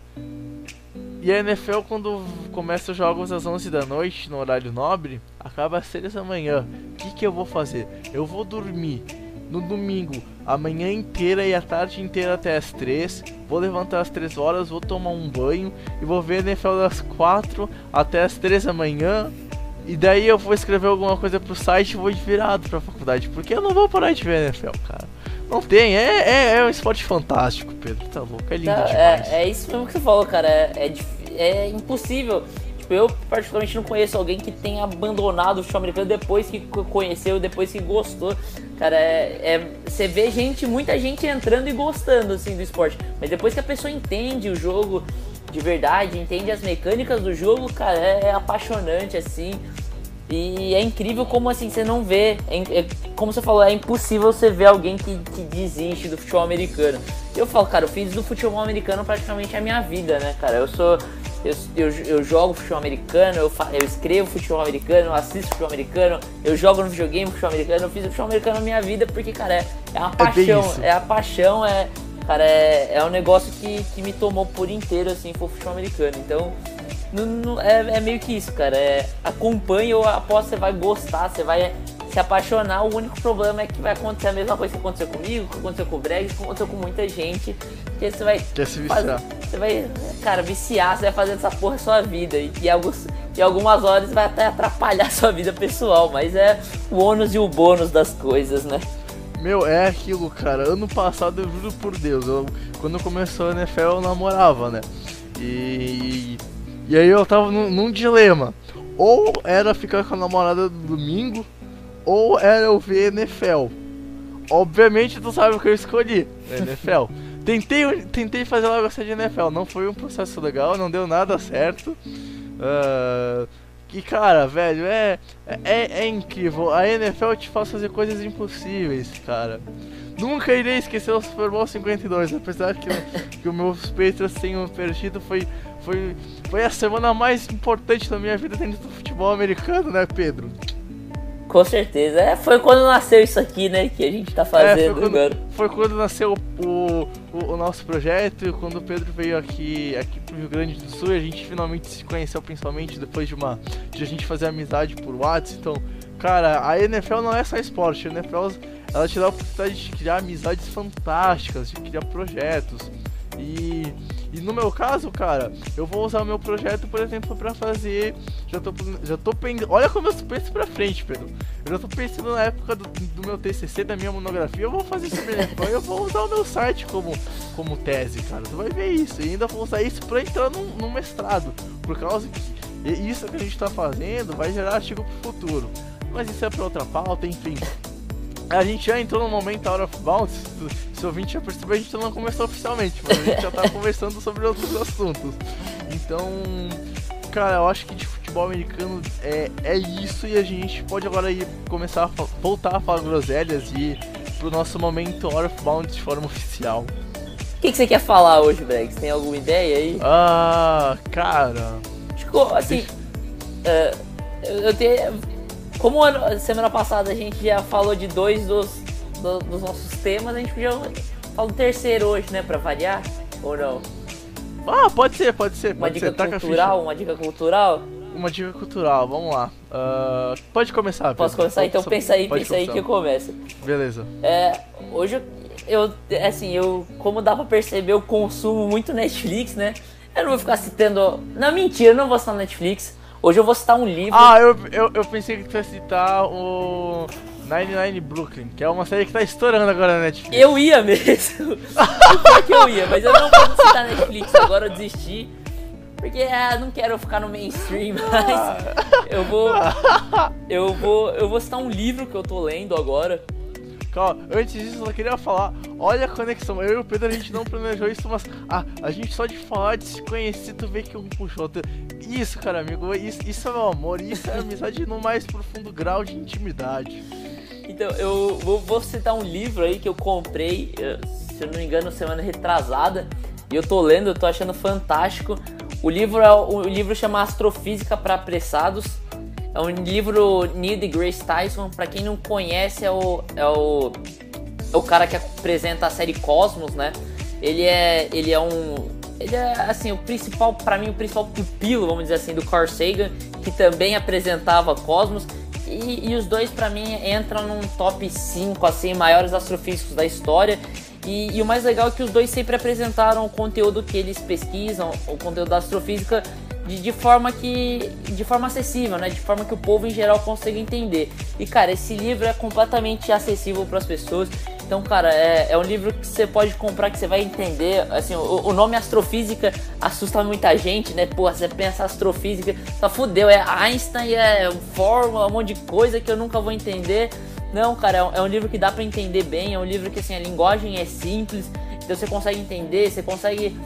e a NFL, quando começa os jogos às 11 da noite, no horário nobre, acaba às 6 da manhã. O que, que eu vou fazer? Eu vou dormir no domingo a manhã inteira e a tarde inteira até as 3. Vou levantar às 3 horas, vou tomar um banho e vou ver NFL das 4 até as 3 da manhã. E daí eu vou escrever alguma coisa pro site e vou de virado pra faculdade. Porque eu não vou parar de ver NFL, cara. Não tem, é, é, é um esporte fantástico, Pedro. Tá louco, é lindo tá, demais. É, é isso mesmo que você falou, cara. É, é, é impossível. Tipo, eu particularmente não conheço alguém que tenha abandonado o futebol americano depois que conheceu, depois que gostou. Cara, é, é, você vê gente, muita gente entrando e gostando assim do esporte. Mas depois que a pessoa entende o jogo de verdade, entende as mecânicas do jogo, cara, é, é apaixonante assim. E é incrível como assim você não vê. É, é, como você falou, é impossível você ver alguém que, que desiste do futebol americano. Eu falo, cara, eu fiz do futebol americano praticamente a minha vida, né, cara? Eu sou. Eu, eu, eu jogo futebol americano, eu, eu escrevo futebol americano, eu assisto futebol americano, eu jogo no videogame futebol americano, eu fiz futebol americano na minha vida porque, cara, é, é uma é paixão. É, é a paixão, é. Cara, é, é um negócio que, que me tomou por inteiro, assim, foi futebol americano. Então não, não, é, é, meio que isso, cara. É, acompanhe, eu aposto que você vai gostar, você vai se apaixonar. O único problema é que vai acontecer a mesma coisa que aconteceu comigo, que aconteceu com o Breg, que aconteceu com muita gente. Que você vai. Quer se viciar. Fazer, você vai, cara, viciar, você vai fazer essa porra a sua vida. E, e, alguns, e algumas horas vai até atrapalhar a sua vida pessoal. Mas é o ônus e o bônus das coisas, né? Meu, é aquilo, cara. Ano passado, eu juro por Deus, eu, quando começou a NFL eu namorava, né? E e aí eu tava num, num dilema. Ou era ficar com a namorada no domingo, ou era eu ver NFL. Obviamente tu sabe o que eu escolhi, NFL. tentei, tentei fazer ela gostar de NFL, não foi um processo legal, não deu nada certo. Uh, que cara, velho, é, é, é incrível. A NFL te faz fazer coisas impossíveis, cara. Nunca irei esquecer o Super Bowl 52, apesar que, que o meus Patriots tenham perdido, foi foi, foi a semana mais importante da minha vida dentro do futebol americano, né, Pedro? Com certeza. É, foi quando nasceu isso aqui, né? Que a gente tá fazendo é, foi quando, agora. Foi quando nasceu o, o, o, nosso projeto, quando o Pedro veio aqui, aqui pro Rio Grande do Sul e a gente finalmente se conheceu, principalmente depois de uma. de a gente fazer amizade por WhatsApp. Então, cara, a NFL não é só esporte, a NFL ela te dá a oportunidade de criar amizades fantásticas, de criar projetos. E e no meu caso, cara, eu vou usar o meu projeto, por exemplo, para fazer. Já tô, já tô pensando. Olha como eu penso pra frente, Pedro. Eu já tô pensando na época do, do meu TCC, da minha monografia. Eu vou fazer elefante, eu vou usar o meu site como, como tese, cara. Tu vai ver isso. E ainda vou usar isso pra entrar num mestrado. Por causa que isso que a gente tá fazendo vai gerar artigo pro futuro. Mas isso é pra outra pauta, enfim. A gente já entrou no momento Out of Bounds. Se o ouvinte já percebeu, a gente não começou oficialmente, mas a gente já tá conversando sobre outros assuntos. Então, cara, eu acho que de futebol americano é, é isso e a gente pode agora ir começar a voltar a falar groselhas e ir pro nosso momento Out of Bounds de forma oficial. O que, que você quer falar hoje, Brex? Tem alguma ideia aí? Ah, cara. Tipo, assim. Uh, eu tenho. Como ano, semana passada a gente já falou de dois dos, do, dos nossos temas, a gente podia falar do terceiro hoje, né? Pra variar? Ou não? Ah, pode ser, pode ser. Uma pode dica ser. Cultural, uma dica cultural? Uma dica cultural, vamos lá. Ah, pode começar, Posso Pedro. começar? Então Pode- pensa aí, pensa aí que eu começar. começo. Beleza. É, hoje eu, eu, assim, eu, como dá pra perceber, eu consumo muito Netflix, né? Eu não vou ficar citando. Não, mentira, eu não vou citar Netflix. Hoje eu vou citar um livro. Ah, eu, eu, eu pensei que tu ia citar o 99 Brooklyn, que é uma série que tá estourando agora na Netflix. Eu ia mesmo. Pior que eu ia, mas eu não vou citar Netflix agora, eu desisti. Porque ah, não quero ficar no mainstream, mas eu vou. Eu vou. Eu vou citar um livro que eu tô lendo agora. Calma, antes disso eu só queria falar, olha a conexão, eu e o Pedro a gente não planejou isso, mas ah, a gente só de falar, de se conhecer, tu vê que um puxou outro. Isso, cara, amigo, isso, isso é meu amor, isso é amizade no mais profundo grau de intimidade. Então, eu vou, vou citar um livro aí que eu comprei, eh, se eu não me engano, semana retrasada. E eu tô lendo, eu tô achando fantástico. O livro é o livro chama Astrofísica para Apressados. É um livro Neil deGrasse Tyson. Para quem não conhece, é o, é o é o cara que apresenta a série Cosmos, né? Ele é ele é um ele é assim o principal para mim o principal pupilo, vamos dizer assim, do Carl Sagan, que também apresentava Cosmos. E, e os dois para mim entram num top 5 assim maiores astrofísicos da história. E, e o mais legal é que os dois sempre apresentaram o conteúdo que eles pesquisam, o conteúdo da astrofísica de, de forma que de forma acessível, né? De forma que o povo em geral consiga entender. E cara, esse livro é completamente acessível para as pessoas. Então, cara, é, é um livro que você pode comprar que você vai entender. Assim, o, o nome astrofísica assusta muita gente, né? Pô, você pensa astrofísica, só fudeu, é Einstein, é fórmula, um monte de coisa que eu nunca vou entender. Não, cara, é um, é um livro que dá para entender bem, é um livro que assim, a linguagem é simples, então você consegue entender, você consegue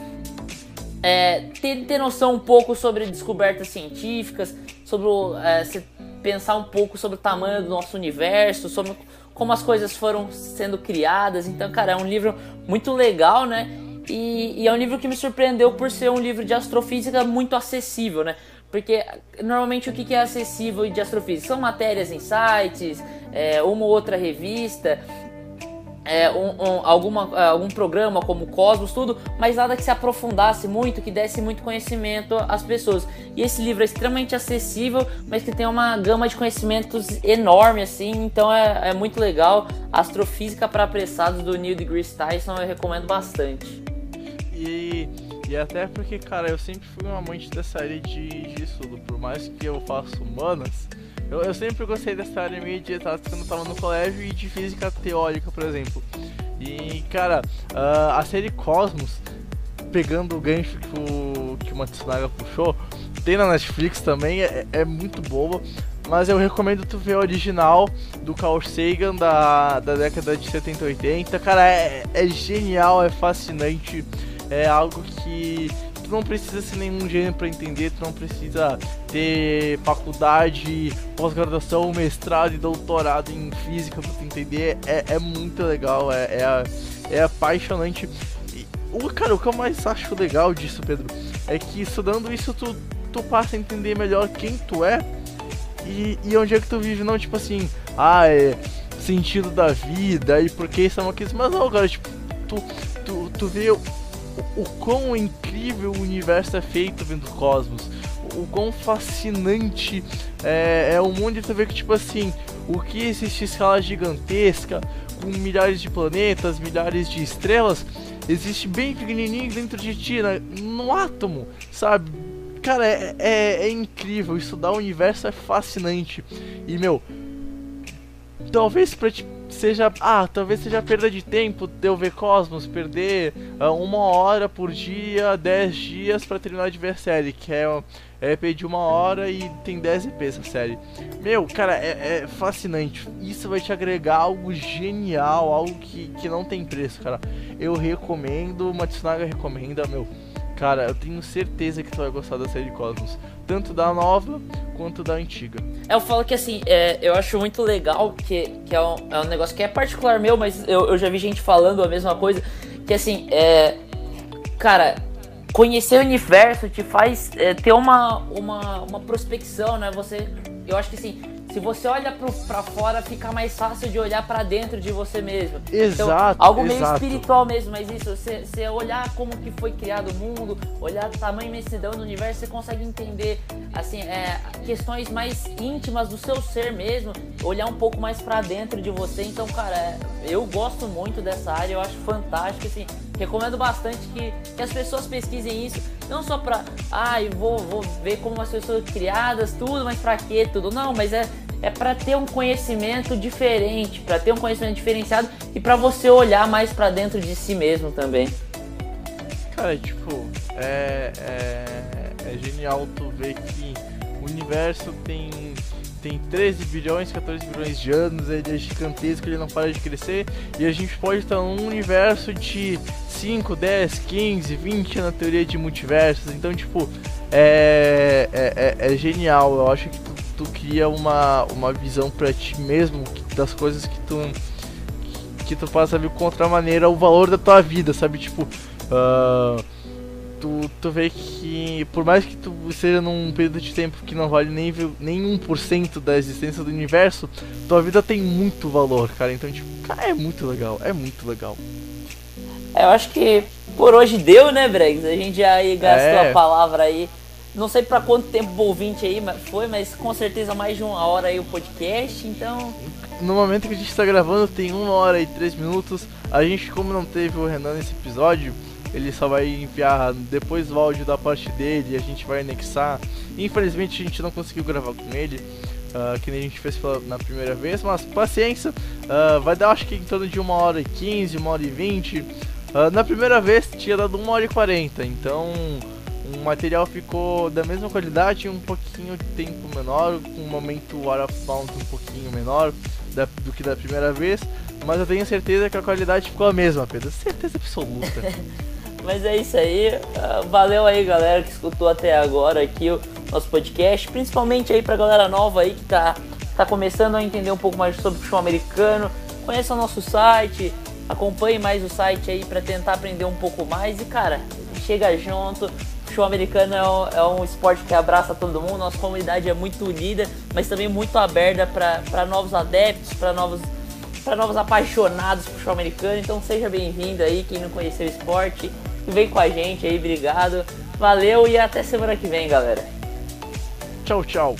é, ter, ter noção um pouco sobre descobertas científicas, sobre é, você pensar um pouco sobre o tamanho do nosso universo, sobre como as coisas foram sendo criadas. Então, cara, é um livro muito legal, né? E, e é um livro que me surpreendeu por ser um livro de astrofísica muito acessível, né? Porque normalmente o que é acessível de astrofísica? São matérias em sites, é, uma ou outra revista, é, um, um, alguma, algum programa como Cosmos, tudo, mas nada que se aprofundasse muito, que desse muito conhecimento às pessoas. E esse livro é extremamente acessível, mas que tem uma gama de conhecimentos enorme, assim, então é, é muito legal. Astrofísica para Apressados do Neil deGrasse Tyson eu recomendo bastante. E, e até porque, cara, eu sempre fui um amante dessa área de, de estudo, por mais que eu faça humanas, eu, eu sempre gostei dessa área meio de exatas quando eu tava no colégio e de física teórica, por exemplo. E, cara, ah, a série Cosmos, pegando o gancho que o, que o Matsunaga puxou, tem na Netflix também, é, é muito boa. Mas eu recomendo tu ver a original do Carl Sagan da, da década de 70 e 80. Cara, é, é genial, é fascinante. É algo que tu não precisa ser nenhum gênio para entender, tu não precisa ter faculdade, pós-graduação, mestrado e doutorado em física para entender. É, é muito legal, é, é, é apaixonante. E, o, cara, o que eu mais acho legal disso, Pedro, é que estudando isso tu, tu passa a entender melhor quem tu é e, e onde é que tu vive, não tipo assim, ah, é sentido da vida e por que isso é uma coisa, mas não, cara, tipo, tu, tu, tu vê o, quão incrível o universo é feito dentro do cosmos, o, quão fascinante é, é o mundo e tu vê que, tipo assim, o que existe em escala gigantesca, com milhares de planetas, milhares de estrelas, existe bem pequenininho dentro de ti, né, no átomo, sabe? Cara, é, é, é incrível, estudar o universo é fascinante. E, meu, talvez pra ti seja. Ah, talvez seja perda de tempo de eu ver Cosmos, perder ah, uma hora por dia, 10 dias pra terminar de ver a série, que é, é EP de uma hora e tem 10 EPs essa série. Meu, cara, é, é fascinante. Isso vai te agregar algo genial, algo que, que não tem preço, cara. Eu recomendo, Matsunaga recomenda, meu. Cara, eu tenho certeza que tu vai gostar da série Cosmos. Tanto da nova quanto da antiga. Eu falo que assim, é, eu acho muito legal que, que é, um, é um negócio que é particular meu, mas eu, eu já vi gente falando a mesma coisa. que assim, é, cara, conhecer o universo te faz é, ter uma, uma, uma prospecção, né? Você, eu acho que assim, se você olha para fora, fica mais fácil de olhar para dentro de você mesmo. Exato. Então, algo meio exato. espiritual mesmo, mas isso, você, você olhar como que foi criado o mundo, olhar o tamanho e imensidão do universo, você consegue entender assim, é, questões mais íntimas do seu ser mesmo, olhar um pouco mais para dentro de você. Então, cara, é, eu gosto muito dessa área, eu acho fantástico, assim, recomendo bastante que, que as pessoas pesquisem isso, não só pra, ai, ah, vou, vou ver como as pessoas criadas, tudo, mas pra quê, tudo, não, mas é é para ter um conhecimento diferente, para ter um conhecimento diferenciado e para você olhar mais para dentro de si mesmo também. Cara, tipo, é, é, é genial tu ver que o universo tem tem 13 bilhões, 14 bilhões de anos, ele é gigantesco, ele não para de crescer, e a gente pode estar num universo de 5, 10, 15, 20 na teoria de multiversos, então tipo, é, é, é, é genial, eu acho que tu tu cria uma, uma visão para ti mesmo das coisas que tu que tu passa a ver contra maneira o valor da tua vida, sabe? Tipo, uh, tu, tu vê que por mais que tu seja num período de tempo que não vale nem, nem 1% da existência do universo, tua vida tem muito valor, cara. Então, tipo, cara, é muito legal, é muito legal. É, eu acho que por hoje deu, né, Bregs? A gente já aí gastou é. a palavra aí. Não sei para quanto tempo o ouvinte aí foi, mas com certeza mais de uma hora aí o podcast, então. No momento que a gente está gravando tem uma hora e três minutos. A gente, como não teve o Renan nesse episódio, ele só vai enviar depois o áudio da parte dele, a gente vai anexar. Infelizmente a gente não conseguiu gravar com ele, uh, que nem a gente fez pela, na primeira vez, mas paciência, uh, vai dar acho que em torno de uma hora e quinze, uma hora e vinte. Uh, na primeira vez tinha dado uma hora e quarenta, então o material ficou da mesma qualidade, um pouquinho de tempo menor, com um momento out of um pouquinho menor da, do que da primeira vez, mas eu tenho certeza que a qualidade ficou a mesma, Pedro, certeza absoluta. mas é isso aí, ah, valeu aí galera que escutou até agora aqui o nosso podcast, principalmente aí pra galera nova aí que tá, tá começando a entender um pouco mais sobre o futebol americano, conheça o nosso site, acompanhe mais o site aí para tentar aprender um pouco mais. E cara, chega junto, futebol americano é um, é um, esporte que abraça todo mundo, nossa comunidade é muito unida, mas também muito aberta para novos adeptos, para novos, novos apaixonados por futebol americano. Então seja bem-vindo aí, quem não conheceu o esporte, vem com a gente aí, obrigado. Valeu e até semana que vem, galera. Tchau, tchau.